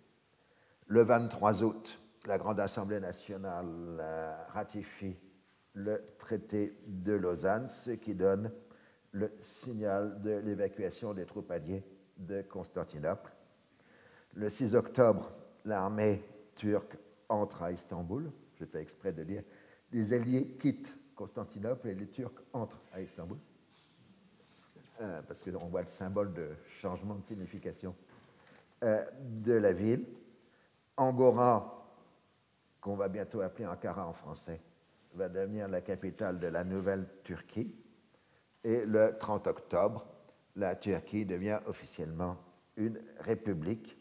Le 23 août, la Grande Assemblée nationale ratifie le traité de Lausanne, ce qui donne le signal de l'évacuation des troupes alliées de Constantinople. Le 6 octobre, l'armée turque entre à Istanbul. J'ai fait exprès de dire les Alliés quittent Constantinople et les Turcs entrent à Istanbul. Euh, parce qu'on voit le symbole de changement de signification euh, de la ville. Angora, qu'on va bientôt appeler Ankara en français, va devenir la capitale de la nouvelle Turquie. Et le 30 octobre, la Turquie devient officiellement une république.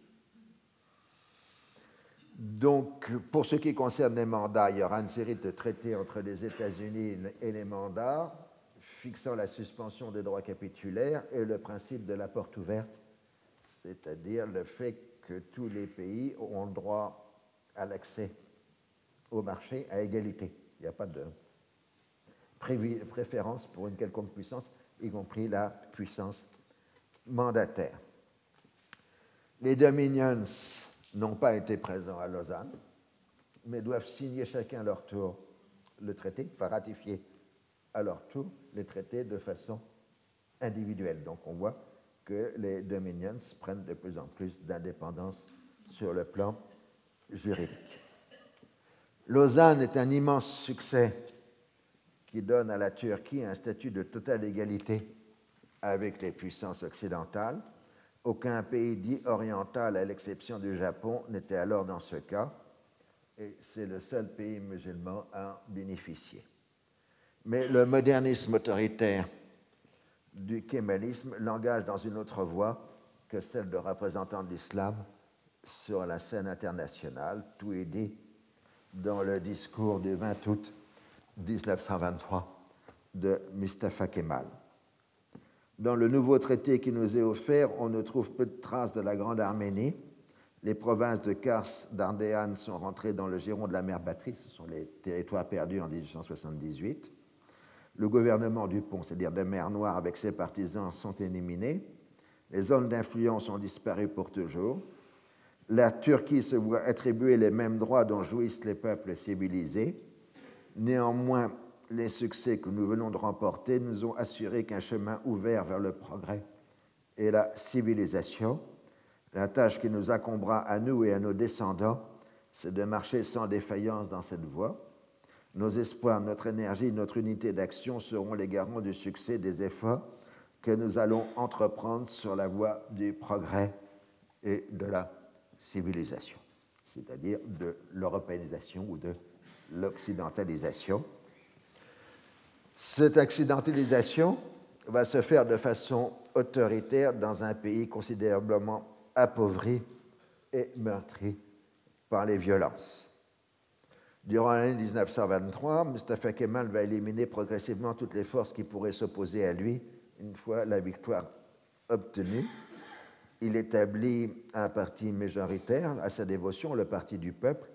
Donc, pour ce qui concerne les mandats, il y aura une série de traités entre les États-Unis et les mandats fixant la suspension des droits capitulaires et le principe de la porte ouverte, c'est-à-dire le fait que tous les pays ont le droit à l'accès au marché à égalité. Il n'y a pas de préférence pour une quelconque puissance, y compris la puissance mandataire. Les Dominions n'ont pas été présents à Lausanne, mais doivent signer chacun leur tour le traité, enfin ratifier leur tour les traités de façon individuelle. Donc on voit que les dominions prennent de plus en plus d'indépendance sur le plan juridique. Lausanne est un immense succès qui donne à la Turquie un statut de totale égalité avec les puissances occidentales. Aucun pays dit oriental, à l'exception du Japon, n'était alors dans ce cas, et c'est le seul pays musulman à bénéficier. Mais le modernisme autoritaire du kémalisme l'engage dans une autre voie que celle de représentant de l'islam sur la scène internationale. Tout est dit dans le discours du 20 août 1923 de Mustafa Kemal. Dans le nouveau traité qui nous est offert, on ne trouve peu de traces de la Grande Arménie. Les provinces de Kars, d'Ardéane sont rentrées dans le giron de la mer Batterie, ce sont les territoires perdus en 1878. Le gouvernement du pont, c'est-à-dire de mer Noire avec ses partisans, sont éliminés. Les zones d'influence ont disparu pour toujours. La Turquie se voit attribuer les mêmes droits dont jouissent les peuples civilisés. Néanmoins, les succès que nous venons de remporter nous ont assuré qu'un chemin ouvert vers le progrès et la civilisation, la tâche qui nous incombera à nous et à nos descendants, c'est de marcher sans défaillance dans cette voie. Nos espoirs, notre énergie, notre unité d'action seront les garants du succès des efforts que nous allons entreprendre sur la voie du progrès et de la civilisation, c'est-à-dire de l'européanisation ou de l'occidentalisation. Cette occidentalisation va se faire de façon autoritaire dans un pays considérablement appauvri et meurtri par les violences. Durant l'année 1923, Mustafa Kemal va éliminer progressivement toutes les forces qui pourraient s'opposer à lui une fois la victoire obtenue. Il établit un parti majoritaire à sa dévotion, le Parti du peuple,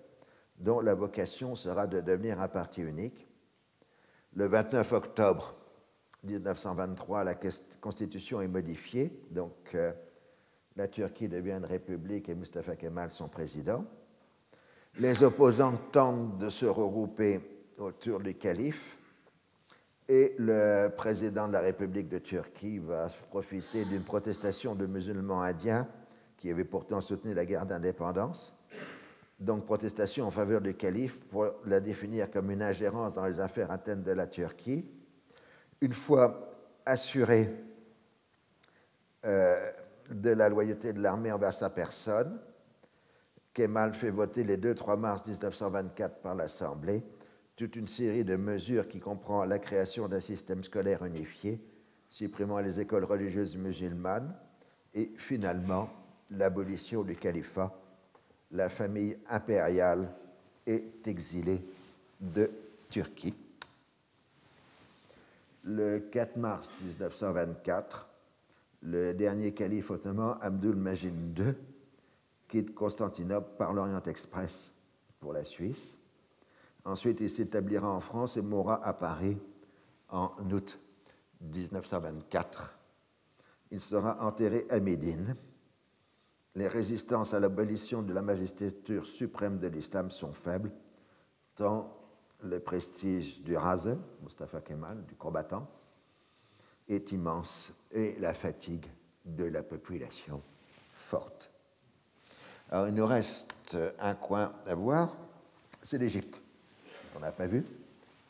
dont la vocation sera de devenir un parti unique. Le 29 octobre 1923, la constitution est modifiée, donc euh, la Turquie devient une république et Mustafa Kemal son président. Les opposants tentent de se regrouper autour du calife et le président de la République de Turquie va profiter d'une protestation de musulmans indiens qui avaient pourtant soutenu la guerre d'indépendance. Donc protestation en faveur du calife pour la définir comme une ingérence dans les affaires internes de la Turquie. Une fois assuré euh, de la loyauté de l'armée envers sa personne, Kemal fait voter les 2-3 mars 1924 par l'Assemblée toute une série de mesures qui comprend la création d'un système scolaire unifié, supprimant les écoles religieuses musulmanes, et finalement l'abolition du califat. La famille impériale est exilée de Turquie. Le 4 mars 1924, le dernier calife ottoman, Abdul Majid II, quitte Constantinople par l'Orient Express pour la Suisse. Ensuite, il s'établira en France et mourra à Paris en août 1924. Il sera enterré à Médine. Les résistances à l'abolition de la magistrature suprême de l'islam sont faibles, tant le prestige du Raze, Mustafa Kemal, du combattant, est immense et la fatigue de la population forte. Alors, il nous reste un coin à voir, c'est l'Égypte. On n'a pas vu,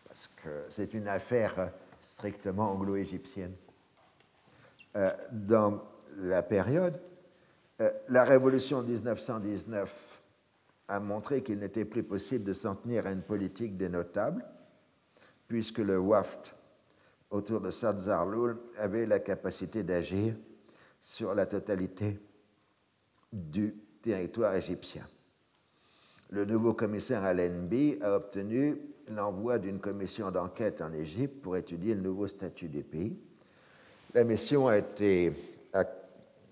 parce que c'est une affaire strictement anglo-égyptienne. Euh, dans la période, euh, la révolution de 1919 a montré qu'il n'était plus possible de s'en tenir à une politique des notables, puisque le Waft autour de Sadzarloul avait la capacité d'agir sur la totalité du territoire égyptien. Le nouveau commissaire Allenby a obtenu l'envoi d'une commission d'enquête en Égypte pour étudier le nouveau statut du pays. La mission a été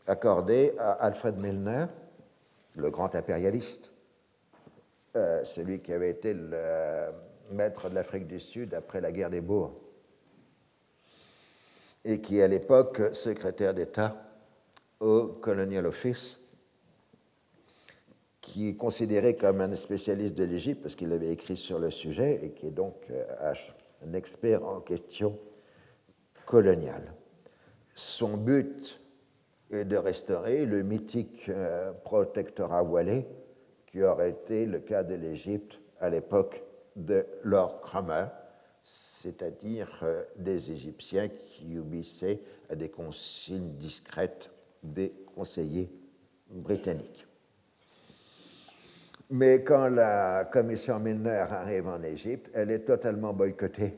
accordée à Alfred Milner, le grand impérialiste, euh, celui qui avait été le maître de l'Afrique du Sud après la guerre des Boers, et qui à l'époque secrétaire d'État au Colonial Office qui est considéré comme un spécialiste de l'Égypte parce qu'il avait écrit sur le sujet et qui est donc euh, un expert en questions coloniales. Son but est de restaurer le mythique euh, protectorat voilé qui aurait été le cas de l'Égypte à l'époque de Lord Cromer, c'est-à-dire euh, des Égyptiens qui obéissaient à des consignes discrètes des conseillers britanniques. Mais quand la commission Milner arrive en Égypte, elle est totalement boycottée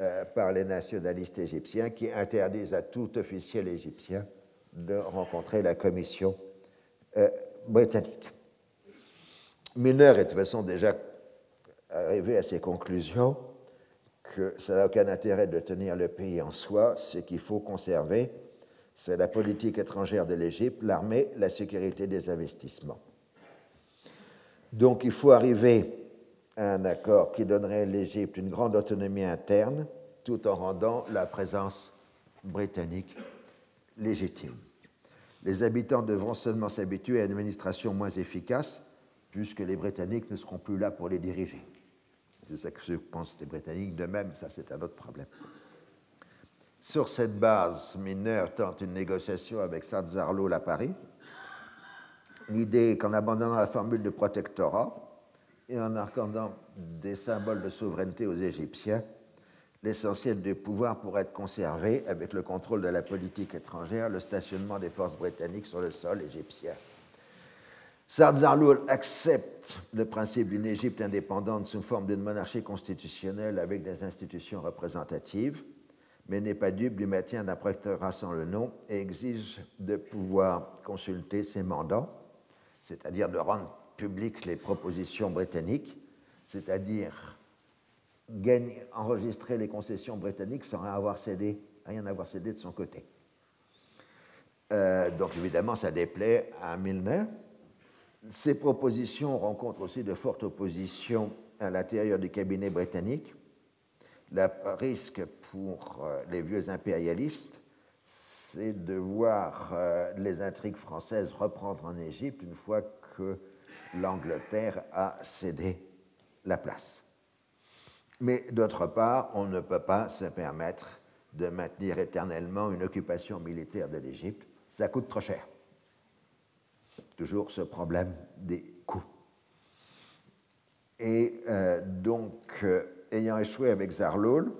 euh, par les nationalistes égyptiens qui interdisent à tout officiel égyptien de rencontrer la commission euh, britannique. Milner est de toute façon déjà arrivé à ses conclusions que ça n'a aucun intérêt de tenir le pays en soi, ce qu'il faut conserver, c'est la politique étrangère de l'Égypte, l'armée, la sécurité des investissements. Donc il faut arriver à un accord qui donnerait à l'Égypte une grande autonomie interne tout en rendant la présence britannique légitime. Les habitants devront seulement s'habituer à une administration moins efficace, puisque les Britanniques ne seront plus là pour les diriger. C'est ça que je pensent les Britanniques. De même, ça c'est un autre problème. Sur cette base, Mineur tente une négociation avec Sarzarlo à Paris. L'idée qu'en abandonnant la formule de protectorat et en accordant des symboles de souveraineté aux Égyptiens, l'essentiel du pouvoir pourrait être conservé avec le contrôle de la politique étrangère, le stationnement des forces britanniques sur le sol égyptien. Saad Zarloul accepte le principe d'une Égypte indépendante sous forme d'une monarchie constitutionnelle avec des institutions représentatives, mais n'est pas dupe du maintien d'un protectorat sans le nom et exige de pouvoir consulter ses mandants, c'est-à-dire de rendre publiques les propositions britanniques, c'est-à-dire enregistrer les concessions britanniques sans avoir cédé, rien avoir cédé de son côté. Euh, donc évidemment, ça déplaît à Milner. Ces propositions rencontrent aussi de fortes oppositions à l'intérieur du cabinet britannique. Le risque pour euh, les vieux impérialistes, c'est de voir euh, les intrigues françaises reprendre en Égypte une fois que l'Angleterre a cédé la place. Mais d'autre part, on ne peut pas se permettre de maintenir éternellement une occupation militaire de l'Égypte. Ça coûte trop cher. Toujours ce problème des coûts. Et euh, donc, euh, ayant échoué avec Zarloul,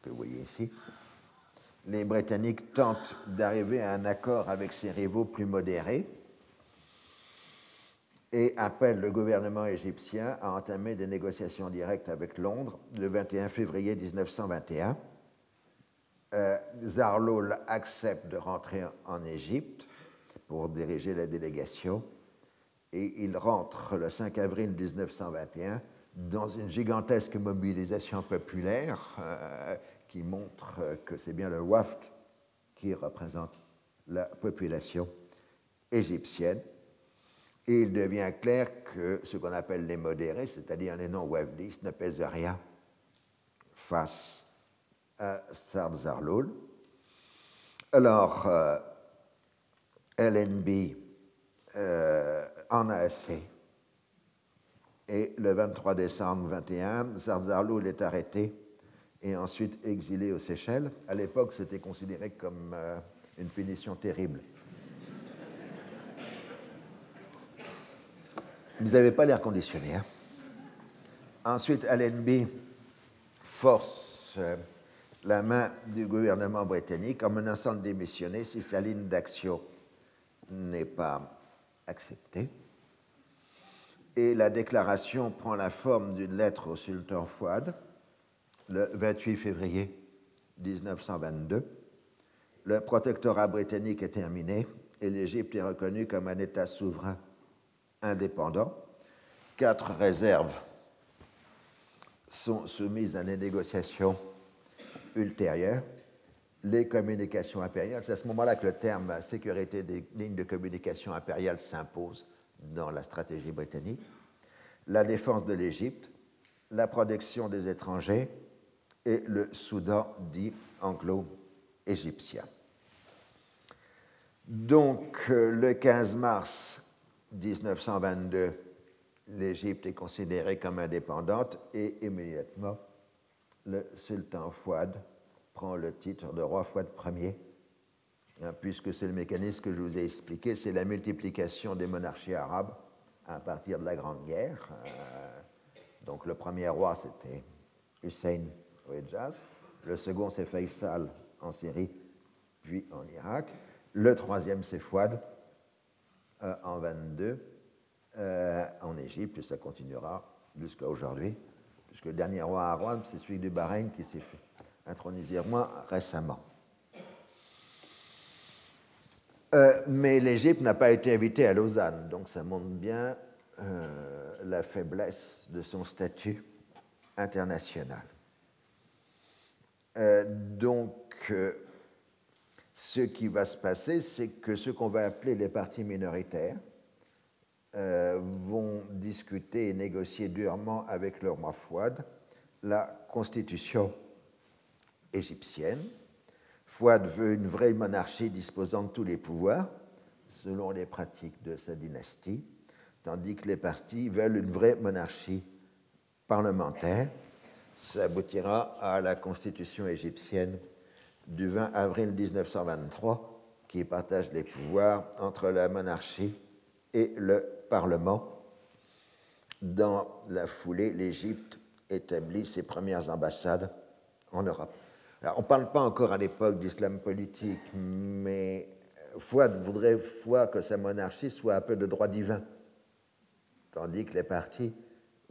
que vous voyez ici, les Britanniques tentent d'arriver à un accord avec ses rivaux plus modérés et appelle le gouvernement égyptien à entamer des négociations directes avec Londres le 21 février 1921. Euh, accepte de rentrer en Égypte pour diriger la délégation et il rentre le 5 avril 1921 dans une gigantesque mobilisation populaire euh, qui montre que c'est bien le WAFT qui représente la population égyptienne. Et il devient clair que ce qu'on appelle les modérés, c'est-à-dire les non-wavdistes, ne pèsent rien face à Sardzarloul. Alors, euh, LNB euh, en a assez. Et le 23 décembre 21, Sardzarloul est arrêté et ensuite exilé aux Seychelles. À l'époque, c'était considéré comme euh, une punition terrible. Vous n'avez pas l'air conditionné. Hein. Ensuite, Allenby force euh, la main du gouvernement britannique en menaçant de démissionner si sa ligne d'action n'est pas acceptée. Et la déclaration prend la forme d'une lettre au sultan Fouad le 28 février 1922. Le protectorat britannique est terminé et l'Égypte est reconnue comme un État souverain indépendants. Quatre réserves sont soumises à des négociations ultérieures. Les communications impériales, c'est à ce moment-là que le terme sécurité des lignes de communication impériales s'impose dans la stratégie britannique. La défense de l'Égypte, la protection des étrangers et le Soudan dit anglo-égyptien. Donc, euh, le 15 mars 1922, l'Égypte est considérée comme indépendante et immédiatement, le sultan Fouad prend le titre de roi Fouad Ier, hein, puisque c'est le mécanisme que je vous ai expliqué, c'est la multiplication des monarchies arabes à partir de la Grande Guerre. Euh, donc le premier roi, c'était Hussein le second, c'est Faisal en Syrie, puis en Irak, le troisième, c'est Fouad euh, en 22 euh, en Égypte, et ça continuera jusqu'à aujourd'hui, puisque le dernier roi Rome, c'est celui du Bahreïn qui s'est fait introniser récemment. Euh, mais l'Égypte n'a pas été invitée à Lausanne, donc ça montre bien la faiblesse de son statut international. Donc, ce qui va se passer, c'est que ce qu'on va appeler les partis minoritaires euh, vont discuter et négocier durement avec le roi Fouad la constitution égyptienne. Fouad veut une vraie monarchie disposant de tous les pouvoirs, selon les pratiques de sa dynastie, tandis que les partis veulent une vraie monarchie parlementaire. Ça aboutira à la constitution égyptienne du 20 avril 1923, qui partage les pouvoirs entre la monarchie et le Parlement. Dans la foulée, l'Égypte établit ses premières ambassades en Europe. on ne parle pas encore à l'époque d'islam politique, mais Fouad voudrait fois que sa monarchie soit un peu de droit divin, tandis que les partis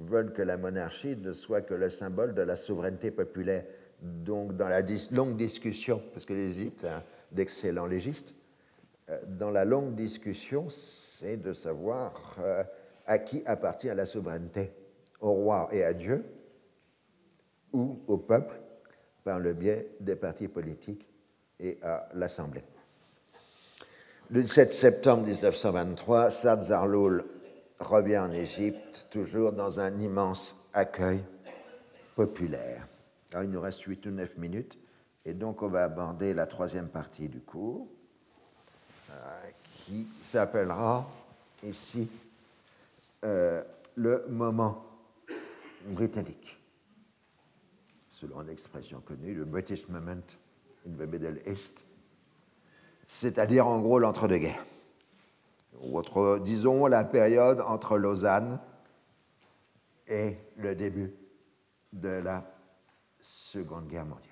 veulent que la monarchie ne soit que le symbole de la souveraineté populaire. Donc, dans la longue discussion, parce que l'Égypte a d'excellents légistes, euh, dans la longue discussion, c'est de savoir euh, à qui appartient la souveraineté, au roi et à Dieu, ou au peuple, par le biais des partis politiques et à l'Assemblée. Le 7 septembre 1923, Saad Zarloul revient en Égypte, toujours dans un immense accueil populaire. il nous reste 8 ou 9 minutes, et donc on va aborder la troisième partie du cours, euh, qui s'appellera ici euh, le moment britannique, selon l'expression connue, le British Moment in the Middle East, c'est-à-dire en gros l'entre-deux-guerres ou disons la période entre Lausanne et le début de la Seconde Guerre mondiale.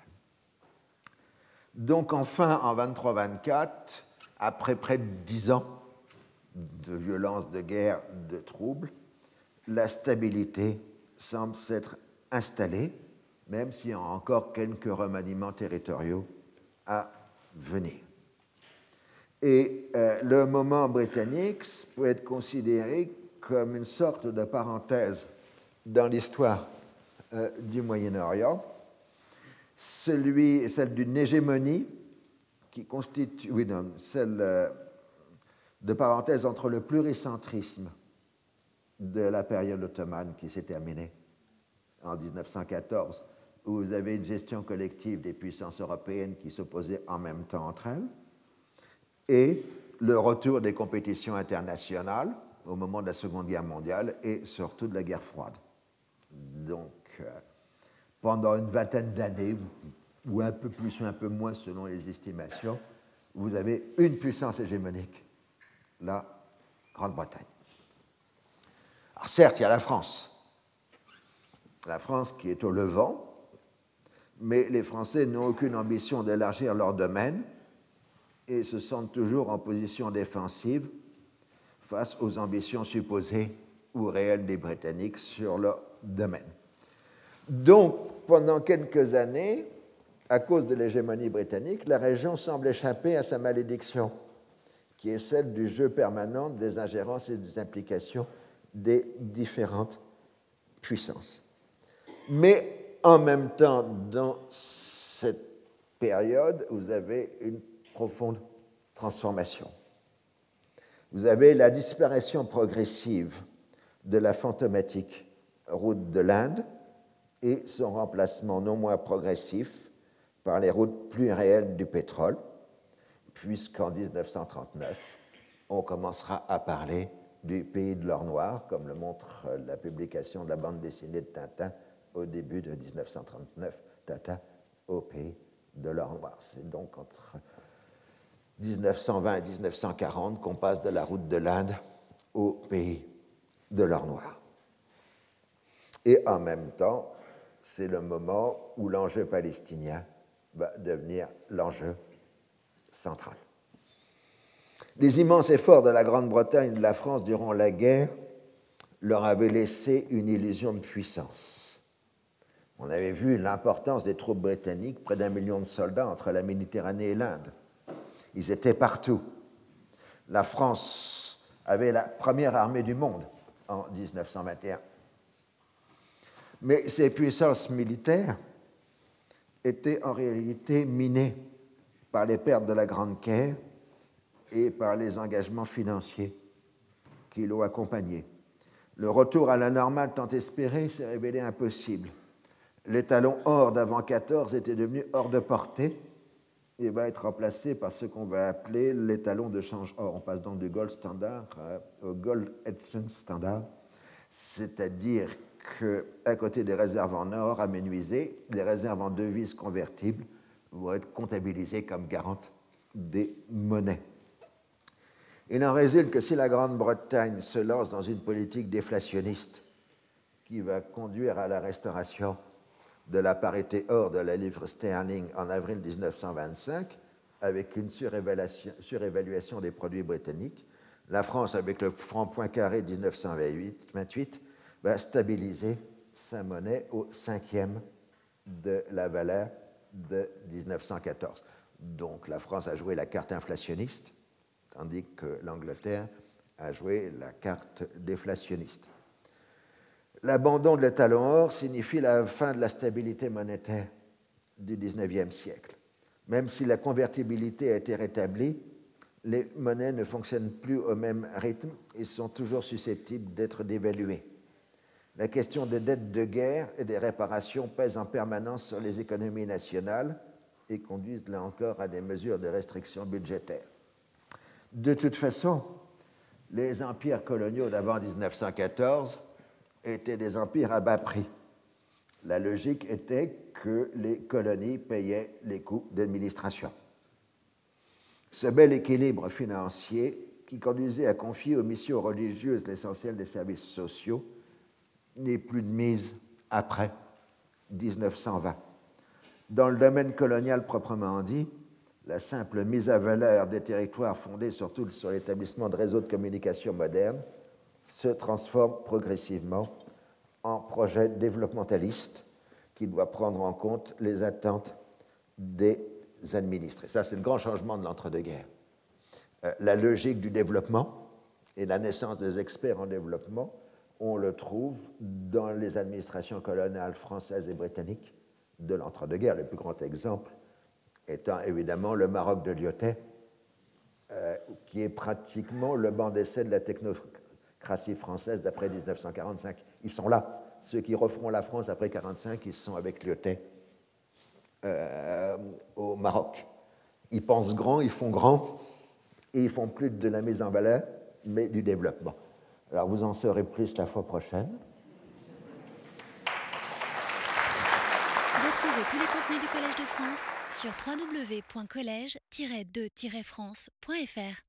Donc enfin, en 23-24, après près de dix ans de violence, de guerre, de troubles, la stabilité semble s'être installée, même s'il y a encore quelques remaniements territoriaux à venir. Et euh, le moment britannique peut être considéré comme une sorte de parenthèse dans l'histoire euh, du Moyen-Orient, celui, celle d'une hégémonie qui constitue, oui, non, celle euh, de parenthèse entre le pluricentrisme de la période ottomane qui s'est terminée en 1914, où vous avez une gestion collective des puissances européennes qui s'opposaient en même temps entre elles, et le retour des compétitions internationales au moment de la Seconde Guerre mondiale et surtout de la guerre froide. Donc, euh, pendant une vingtaine d'années, ou un peu plus ou un peu moins selon les estimations, vous avez une puissance hégémonique, la Grande-Bretagne. Alors certes, il y a la France. La France qui est au Levant, mais les Français n'ont aucune ambition d'élargir leur domaine et se sentent toujours en position défensive face aux ambitions supposées ou réelles des Britanniques sur leur domaine. Donc, pendant quelques années, à cause de l'hégémonie britannique, la région semble échapper à sa malédiction, qui est celle du jeu permanent des ingérences et des implications des différentes puissances. Mais en même temps, dans cette période, vous avez une profonde transformation. Vous avez la disparition progressive de la fantomatique route de l'Inde et son remplacement non moins progressif par les routes plus réelles du pétrole, puisqu'en 1939, on commencera à parler du pays de l'or noir, comme le montre la publication de la bande dessinée de Tintin au début de 1939, Tintin au pays de l'or noir. C'est donc entre 1920 et 1940 qu'on passe de la route de l'Inde au pays de l'or noir. Et en même temps, c'est le moment où l'enjeu palestinien va devenir l'enjeu central. Les immenses efforts de la Grande-Bretagne et de la France durant la guerre leur avaient laissé une illusion de puissance. On avait vu l'importance des troupes britanniques, près d'un million de soldats entre la Méditerranée et l'Inde. Ils étaient partout. La France avait la première armée du monde en 1921. Mais ces puissances militaires étaient en réalité minées par les pertes de la Grande Guerre et par les engagements financiers qui l'ont accompagné. Le retour à la normale tant espéré s'est révélé impossible. L'étalon or d'avant 14 était devenu hors de portée et va être remplacé par ce qu'on va appeler l'étalon de change or. On passe donc du gold standard au gold exchange standard, c'est-à-dire qu'à côté des réserves en or aménuisées, les réserves en devises convertibles vont être comptabilisées comme garantes des monnaies. Il en résulte que si la Grande-Bretagne se lance dans une politique déflationniste qui va conduire à la restauration de la parité or de la livre sterling en avril 1925, avec une surévaluation des produits britanniques, la France, avec le franc point carré 1928, va stabiliser sa monnaie au cinquième de la valeur de 1914. Donc la France a joué la carte inflationniste, tandis que l'Angleterre a joué la carte déflationniste. L'abandon de l'étalon or signifie la fin de la stabilité monétaire du XIXe siècle. Même si la convertibilité a été rétablie, les monnaies ne fonctionnent plus au même rythme et sont toujours susceptibles d'être dévaluées. La question des dettes de guerre et des réparations pèse en permanence sur les économies nationales et conduisent là encore à des mesures de restriction budgétaire. De toute façon, les empires coloniaux d'avant 1914 étaient des empires à bas prix. La logique était que les colonies payaient les coûts d'administration. Ce bel équilibre financier qui conduisait à confier aux missions religieuses l'essentiel des services sociaux n'est plus de mise après 1920. Dans le domaine colonial proprement dit, la simple mise à valeur des territoires fondés surtout sur l'établissement de réseaux de communication modernes se transforme progressivement en projet développementaliste qui doit prendre en compte les attentes des administrés. Ça, c'est le grand changement de l'entre-deux-guerres. Euh, la logique du développement et la naissance des experts en développement on le trouve dans les administrations coloniales françaises et britanniques de l'entre-deux-guerres. Le plus grand exemple étant évidemment le Maroc de Lyotet, euh, qui est pratiquement le banc d'essai de la française d'après 1945. Ils sont là. Ceux qui referont la France après 1945, ils sont avec Lyotet euh, au Maroc. Ils pensent grand, ils font grand, et ils font plus de la mise en valeur, mais du développement. Alors vous en saurez plus la fois prochaine. Retrouvez tous les contenus du Collège de France sur www.colège-2-france.fr.